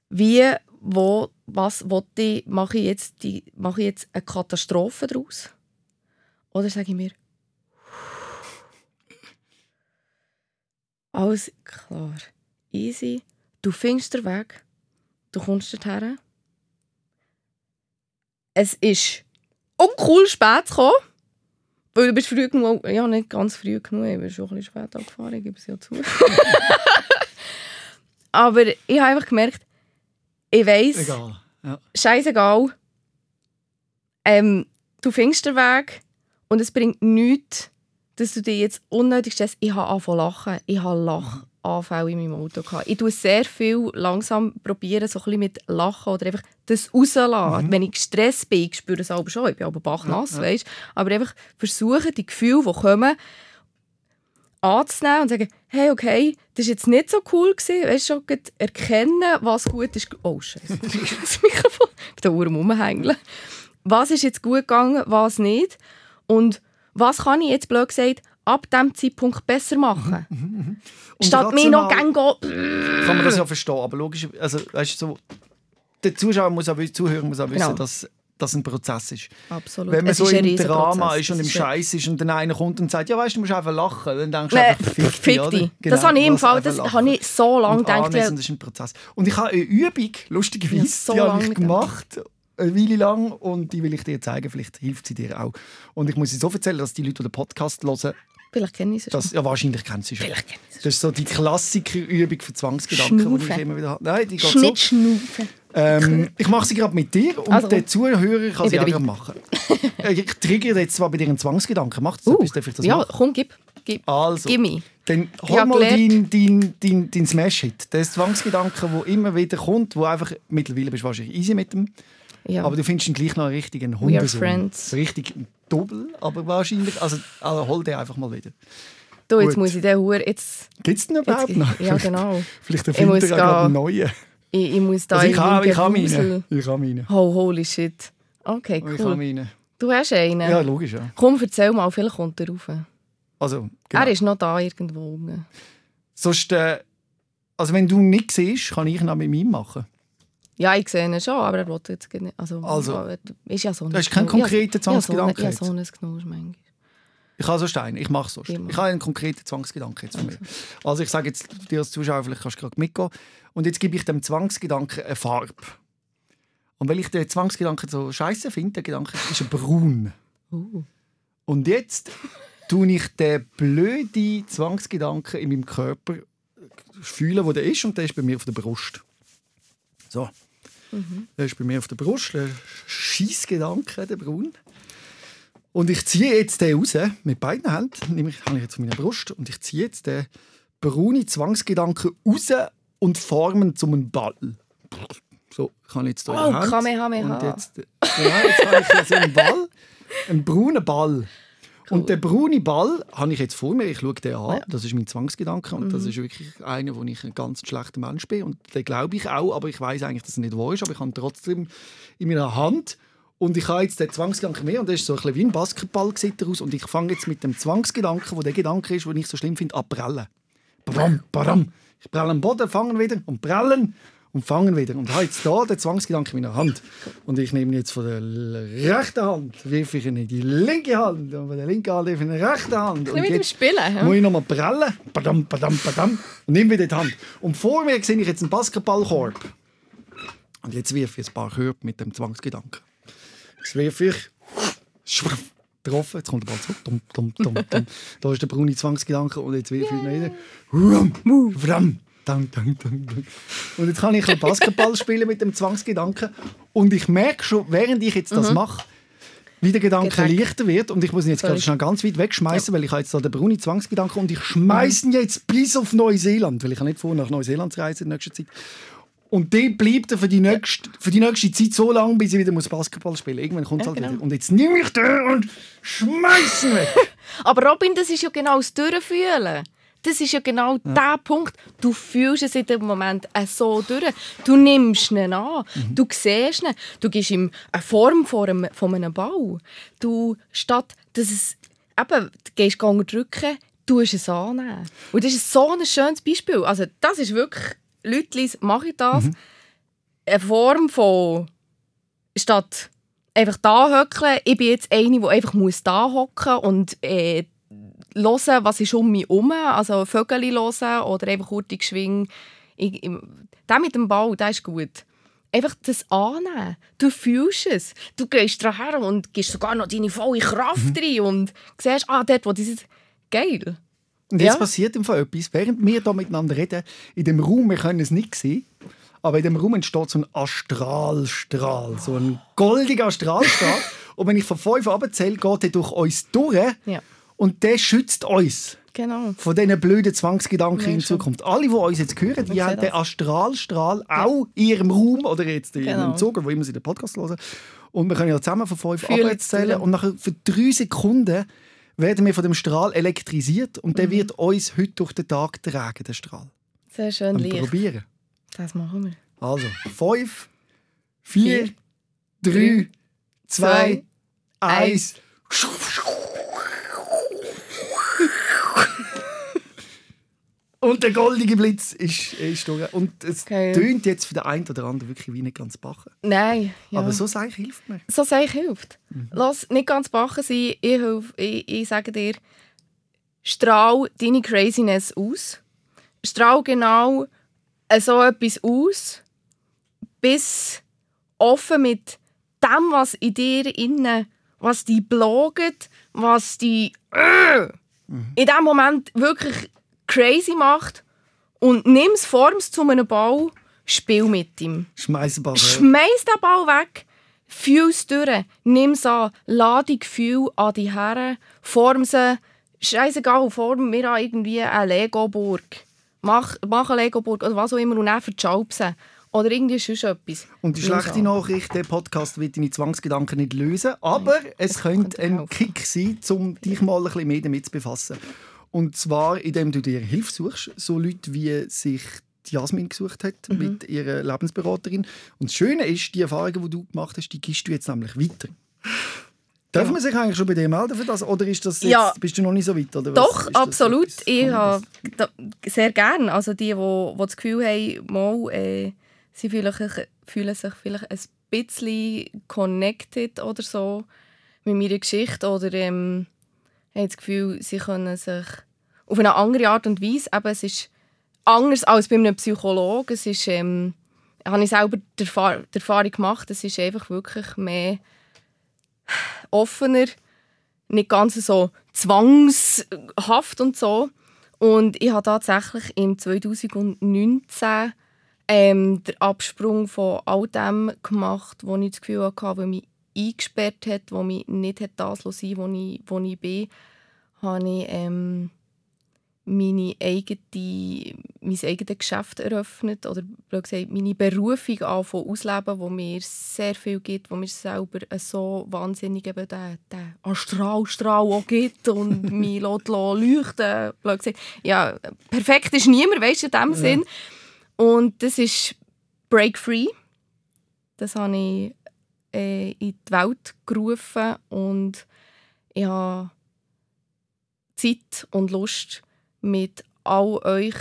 Wie, wo, was will ich, mache ich jetzt, die, mache ich jetzt eine Katastrophe daraus? Oder sage ich mir, alles klar, easy, du findest den Weg, du kommst dorthin. Es ist uncool spät zu kommen, weil du bist früh genug, ja nicht ganz früh genug, ich bin schon ein bisschen spät angefahren, ich gebe es ja zu. Aber ich habe einfach gemerkt, ich weiss, Egal. Ja. scheißegal. Ähm, du findest den Weg und es bringt nichts, dass du dich jetzt unnötig stellst. Ich habe angefangen zu lachen. Ich habe Lachanfälle in meinem Auto. Gehabt. Ich tue sehr viel langsam probieren, so ein mit Lachen oder einfach das rauslassen. Wenn ich gestresst bin, ich spüre es aber schon, ich bin aber bachnass, Ja, ja. weisst. aber einfach versuchen, die Gefühle, die kommen, anzunehmen und sagen, hey, okay, das war jetzt nicht so cool gewesen. Weißt du, schon erkennen, was gut ist. Oh, Scheiße, das Mikrofon. Ich bin da oben rumhängen. Was ist jetzt gut gegangen, was nicht? Und was kann ich jetzt, blöd gesagt, ab diesem Zeitpunkt besser machen? Und Statt mir noch gehen, Kann man das ja verstehen, aber logisch, also, weißt du, so, der Zuschauer muss auch, Zuhörer muss auch wissen, Genau. dass das ein Prozess ist. Absolut. Wenn man Es so im. Drama ist und im Scheiß ist und dann einer kommt und sagt, ja weißt du, du musst einfach lachen, dann denkst du einfach, fick fick dich. Genau, das habe ich im Fall, das habe ich so lange und gedacht. anlesen, das ist ein Prozess. Und ich habe eine Übung, lustigerweise, Ja, so die habe lange ich gemacht, eine Weile lang, und die will ich dir zeigen, vielleicht hilft sie dir auch. Und ich muss dir so erzählen, dass die Leute, die den Podcast hören, Vielleicht kenne ich es schon. das, ja wahrscheinlich kennen sie schon. Vielleicht kenne ich es Das ist so die Klassikerübung für Zwangsgedanken, die ich immer wieder habe. Nein, die geht so. Schnaufen. Ähm, ich mache sie gerade mit dir und Also, der Zuhörer kann ich sie auch gerade machen. Äh, ich triggere jetzt zwar bei dir einen Zwangsgedanken. Macht das Uh, etwas? Darf ich das ja, machen? komm, gib. gib. Also, Gimme. dann Ich hol mal dein, gelernt- dein, dein, dein Smash-Hit. Der Zwangsgedanke, der immer wieder kommt, wo einfach, mittlerweile bist du wahrscheinlich easy mit dem, Ja. aber du findest ihn gleich noch einen richtigen friends. Richtig doppel, aber wahrscheinlich, also, also hol den einfach mal wieder. du, jetzt gut. muss ich den Hure, jetzt, Gibt es den überhaupt jetzt, noch? ja genau. Vielleicht Ich muss er gerade einen neuen. Ich, ich muss da Also ich meinem ich habe Gewusel- meine. Ich habe meine. Oh, holy shit. Okay, Ich habe cool. meine. Du hast einen? Ja, logisch, ja. Komm, erzähl mal, vielleicht kommt er rauf. Also, genau. Er ist noch da irgendwo. Sonst, äh, also wenn du nicht siehst, kann ich ihn auch mit ihm machen. Ja, ich sehe ihn schon, aber er will jetzt nicht. Also, Also, ist ja so ein das ist kein Knurr- konkreter Zwangsgedanke Ja, so, ja, so ein Knurr manchmal. Ich habe so Steine, ich mache so. Immer. Ich habe einen konkreten Zwangsgedanken jetzt von mir. Also ich sage jetzt dir als Zuschauer, vielleicht kannst du gerade mitgehen. Und jetzt gebe ich dem Zwangsgedanken eine Farbe. Und weil ich den Zwangsgedanken so scheiße finde, der Gedanke ist ein braun. Uh. Und jetzt tue ich den blöden Zwangsgedanken in meinem Körper fühlen, wo der ist, und der ist bei mir auf der Brust. So. Der ist bei mir auf der Brust, der Schießgedanke, der Braun. Und ich ziehe jetzt den raus mit beiden Händen, nehme ich, habe ich jetzt auf meiner Brust, und ich ziehe jetzt den braunen Zwangsgedanken raus und formen zum einen Ball. So, ich habe jetzt hier Oh, Hand. Kamehameha. Und jetzt, genau, jetzt habe ich so einen Ball, einen braunen Ball. Und den braunen Ball habe ich jetzt vor mir, ich schaue den an, das ist mein Zwangsgedanke. Und Mhm. das ist wirklich einer, wo ich ein ganz schlechter Mensch bin. Und den glaube ich auch, aber ich weiß eigentlich, dass er nicht wahr ist, aber ich habe ihn trotzdem in meiner Hand. Und ich habe jetzt den Zwangsgedanken mehr. Und der ist so ein bisschen wie ein Basketball sieht er aus. Und ich fange jetzt mit dem Zwangsgedanken, wo der Gedanke ist, den ich so schlimm finde, an prellen. Badam, badam. Ich prelle am Boden, fangen wieder und prellen und fangen wieder. Und habe jetzt hier den Zwangsgedanken in meiner Hand. Und ich nehme ihn jetzt von der rechten Hand, wirfe ich ihn in die linke Hand. Und von der linken Hand in die rechte Hand. Und mit dem jetzt Spielen. muss hä? ich nochmal prellen. Badam, badam, badam. Und nehme wieder die Hand. Und vor mir sehe ich jetzt einen Basketballkorb. Und jetzt wirfe ich ein paar Körbe mit dem Zwangsgedanken. Jetzt wirfe ich. Schwuff, Getroffen, jetzt kommt der Ball zurück. Dum, dum, dum, dum. Da ist der braune Zwangsgedanke und jetzt wirfe ich ihn wieder. Rum, vram, dang, dang, dang, dang. Und jetzt kann ich ein Basketball spielen mit dem Zwangsgedanken. Und ich merke schon, während ich jetzt das mache, wie der Gedanke Gedanke. leichter wird. Und ich muss ihn jetzt gerade schnell ganz weit wegschmeißen, weil ich habe jetzt da den braunen Zwangsgedanken und ich schmeiße ihn jetzt bis auf Neuseeland, weil ich habe nicht vor, nach Neuseeland zu reisen in nächster Zeit. Und der bleibt er für die, nächste, für die nächste Zeit so lange, bis er wieder muss Basketball spielen muss. Irgendwann kommt es Ja, halt genau. wieder. Und jetzt nehme ich den und schmeiß ihn weg. Aber Robin, das ist ja genau das Durchfühlen. Das ist ja genau der Punkt. Du fühlst es in dem Moment äh, so durch. Du nimmst ihn an. Du siehst ihn. Du gibst ihm eine Form von einem, von einem Ball. Du, statt dass es eben, du gehst drücken, tust es annehmen. Und das ist so ein schönes Beispiel. Also das ist wirklich, Leute, mache ich das. Eine Form von, statt einfach da hocken, ich bin jetzt eine, die einfach muss da hocken und äh, hören, was ist um mich herum, also Vögel hören oder einfach kurz geschwingen. Ich, ich, der mit dem Ball, der ist gut. Einfach das annehmen. Du fühlst es. Du gehst daher und gibst sogar noch deine volle Kraft rein und siehst, ah, dort, wo dieses... Geil. Und jetzt Ja. passiert im Fall etwas, während wir hier miteinander reden, in dem Raum, wir können es nicht sehen, aber in dem Raum entsteht so ein Astralstrahl, so ein goldiger Astralstrahl. und wenn ich von fünf abzähle, geht er durch uns durch Ja. Und der schützt uns Genau. von diesen blöden Zwangsgedanken Ja, in. Zukunft. Alle, die uns jetzt hören, die haben den. Astralstrahl auch in ihrem Raum oder jetzt in Genau. einem Zug, wo immer sie den Podcast hören. Und wir können ja zusammen von fünf Fühlen abwärts zählen fühlen. und nachher für drei Sekunden werden wir von dem Strahl elektrisiert und Mhm. der wird uns heute durch den Tag tragen, der Strahl. Sehr schön Und Licht. probieren. Das machen wir. Also, fünf, vier, Vier, drei, zwei, eins. eins. Und der goldige Blitz ist, ist durch. Und es Geil. tönt jetzt für den einen oder anderen wirklich wie nicht ganz bachen. Nein. Ja. Aber so sage ich, hilft mir. so sage ich, hilft. Lass nicht ganz bachen sein. Ich, ich, ich sage dir, strahl deine Craziness aus. Strahl genau äh, so etwas aus, bis offen mit dem, was in dir innen, was dich blogt, was dich äh, in dem Moment wirklich crazy macht und nimm es, form zu einem Ball, spiel mit ihm. Schmeiß ein paar Wörter. Schmeiß den Ball weg, fühl es durch, nimm es an, lade die Gefühle an dich her, form sie, scheißegal, form mir an irgendwie eine Lego-Burg. Mach, mach eine Lego-Burg oder was auch immer und dann verschalb sie. Oder irgendwie sonst etwas. Und die schlechte. Nachricht, der Podcast wird deine Zwangsgedanken nicht lösen, aber es könnte ein. Kick sein, um dich mal ein bisschen mehr damit zu befassen. Und zwar, indem du dir Hilfe suchst, so Leute wie sich Jasmin gesucht hat Mhm. mit ihrer Lebensberaterin. Und das Schöne ist, die Erfahrungen, die du gemacht hast, die gibst du jetzt nämlich weiter. Darf man sich eigentlich schon bei dir melden für das? Oder ist das jetzt, Ja. bist du noch nicht so weit? Oder? Doch, absolut. etwas- Ich habe sehr gerne. Also die, die, die das Gefühl haben, mal, äh, sie fühlen sich, fühlen sich vielleicht ein bisschen connected oder so mit meiner Geschichte oder ähm, haben das Gefühl, sie können sich auf eine andere Art und Weise, eben, es ist anders als bei einem Psychologen, es ist, ähm, habe ich selber die, Erfahr die Erfahrung gemacht, es ist einfach wirklich mehr offener, nicht ganz so zwangshaft und so. Und ich habe tatsächlich im 2019 ähm, den Absprung von all dem gemacht, wo ich das Gefühl hatte, was mich eingesperrt hat, wo mich nicht das sein wo ich, wo ich bin, habe ich ähm, meine eigene, mein eigenes Geschäft eröffnet oder gesagt, meine Berufung anfangen ausleben, wo mir sehr viel gibt, wo mir selber so wahnsinnig eben den, den Astralstrahl auch gibt und mich lässt leuchten gesagt. Ja, perfekt ist niemand, weißt du, in dem Sinn. Und das ist Break Free. Das habe ich äh, in die Welt gerufen und ich habe Zeit und Lust, mit all euch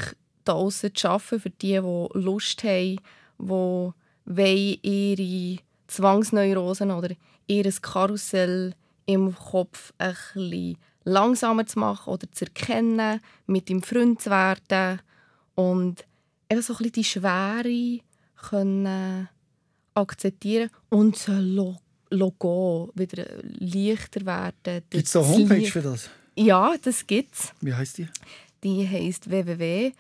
da draussen zu arbeiten, für die, die Lust haben, die wollen ihre Zwangsneurosen oder ihr Karussell im Kopf ein bisschen langsamer zu machen oder zu erkennen, mit dem Freund zu werden und einfach so ein bisschen die Schwere können akzeptieren und so lo Logo wieder leichter werden. Gibt es eine Homepage für das? Ja, das gibt's. Wie heißt die? Die heisst www.break-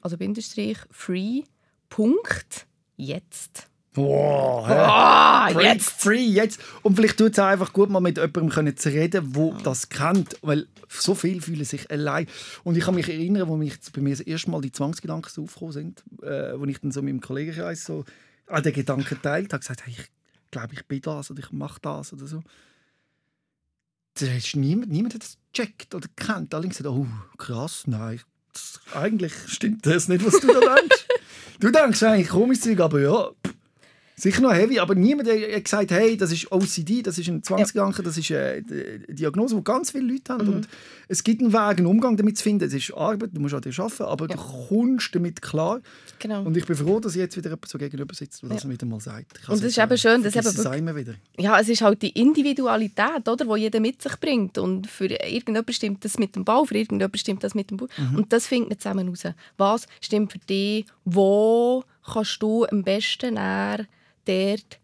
also Bindestrich free. Punkt jetzt. Wow, hä? Ah, Break jetzt! free, jetzt. Und vielleicht tut es auch einfach gut, mal mit jemandem können zu reden, der das kennt. Weil so viele fühlen sich allein. Und ich kann mich erinnern, wo mich bei mir das erste Mal die Zwangsgedanken so aufgekommen sind, äh, wo ich dann so mit dem Kollegenkreis so an den Gedanken teilt habe, gesagt, hey, ich glaube, ich bin das oder ich mache das oder so. Da hast niemand, niemand hat das gecheckt oder kennt. Alle haben gesagt, oh, krass, nein, das, eigentlich stimmt das nicht, was du da denkst. du denkst eigentlich komisches Zeug, aber ja, pff, sicher noch heavy, aber niemand hat gesagt, hey, das ist OCD, das ist ein Zwangsgedanke, das ist äh, eine Diagnose, die ganz viele Leute haben. Und es gibt einen Weg, einen Umgang damit zu finden. Es ist Arbeit, du musst an dir arbeiten, aber du kommst damit klar. Genau. Und ich bin froh, dass jetzt wieder jemand so gegenüber sitzt, der das wieder mal sagt. Ich Und es ist eben äh, schön, dass eben es immer wieder. Ja, es ist halt die Individualität, oder, die jeder mit sich bringt. Und für irgendjemand stimmt das mit dem Bau, für irgendjemand stimmt das mit dem Bau. Mhm. Und das findet man zusammen raus. Was stimmt für dich? Wo kannst du am besten näher dort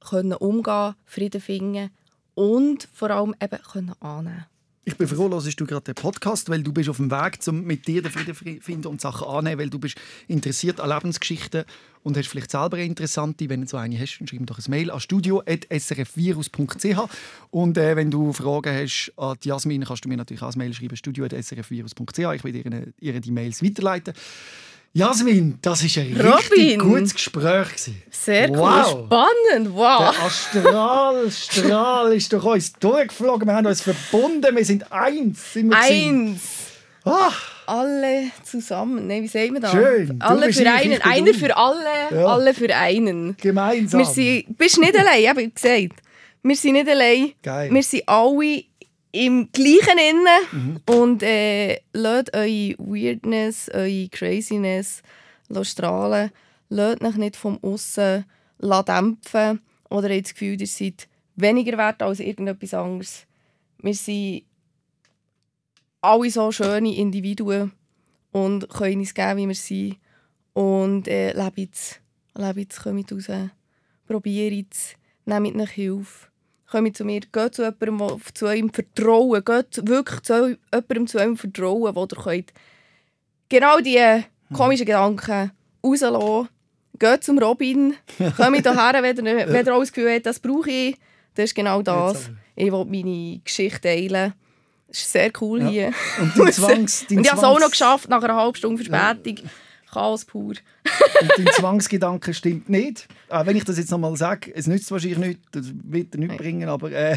können umgehen, Frieden finden und vor allem eben können annehmen Ich bin froh, hörst du gerade den Podcast, weil du bist auf dem Weg, um mit dir den Frieden finden und Sachen annehmen, weil du bist interessiert an Lebensgeschichten und hast vielleicht selber eine interessante, wenn du so eine hast, schreib mir doch ein Mail an studio.srfvirus.ch und äh, wenn du Fragen hast an Jasmin, kannst du mir natürlich auch ein Mail schreiben, studio.srfvirus.ch. Ich werde ihr die Mails weiterleiten. Jasmin, das war ein richtig Robin! gutes Gespräch. gewesen. Sehr cool, Wow. spannend, wow. Der Astralstrahl ist durch uns durchgeflogen. Wir haben uns verbunden. Wir sind eins. Sind wir. Eins. Ah, Alle zusammen. Nein, wie sagen wir das? Schön. Du Alle für einen. Einer für alle, Ja. alle für einen. gemeinsam. Wir sind, bist nicht allein, habe ich gesagt. Wir sind nicht allein. Geil. Wir sind alle im gleichen Innen. Und äh, lasst eure Weirdness, eure Craziness strahlen. Lasst euch nicht vom Aussen dämpfen. Oder habt das Gefühl, ihr seid weniger wert als irgendetwas anderes. Wir sind alle so schöne Individuen und können uns geben, wie wir sind. Und äh, lebt es. Lebt es, kommt raus. Probiert es. Nehmt euch Hilfe. Kommt zu mir. Geht zu jemandem, der zu eurem vertrauen. Geht wirklich zu jemandem zu eurem vertrauen, wo ihr könnt genau diese komischen Gedanken rauslassen. Geht zum Robin. Kommt hierher, wenn ihr, wenn ihr auch das Gefühl habt, das brauche ich. Das ist genau das. Ich will meine Geschichte teilen. Es ist sehr cool Ja. hier. Und dein Zwangs, dein Und ich habe es auch noch geschafft, nach einer halben Stunde Verspätung. Chaos pur. Und dein Zwangsgedanke stimmt nicht. Auch wenn ich das jetzt nochmal sage, es nützt wahrscheinlich nichts, das wird nichts bringen, aber äh,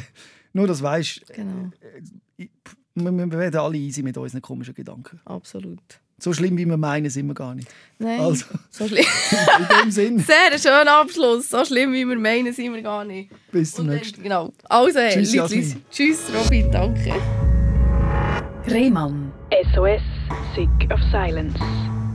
nur, dass du weißt, Genau, wir, wir werden alle easy mit unseren komischen Gedanken. absolut. So schlimm, wie wir meinen, sind wir gar nicht. Nein, Also. so schlimm. In dem Sinn, Sehr ein schöner Abschluss. So schlimm, wie wir meinen, sind wir gar nicht. bis zum Und dann- nächsten Genau. Also, Tschüss, Leute. Tschüss, Robin, danke. Rehmann. SOS, Sick of Silence.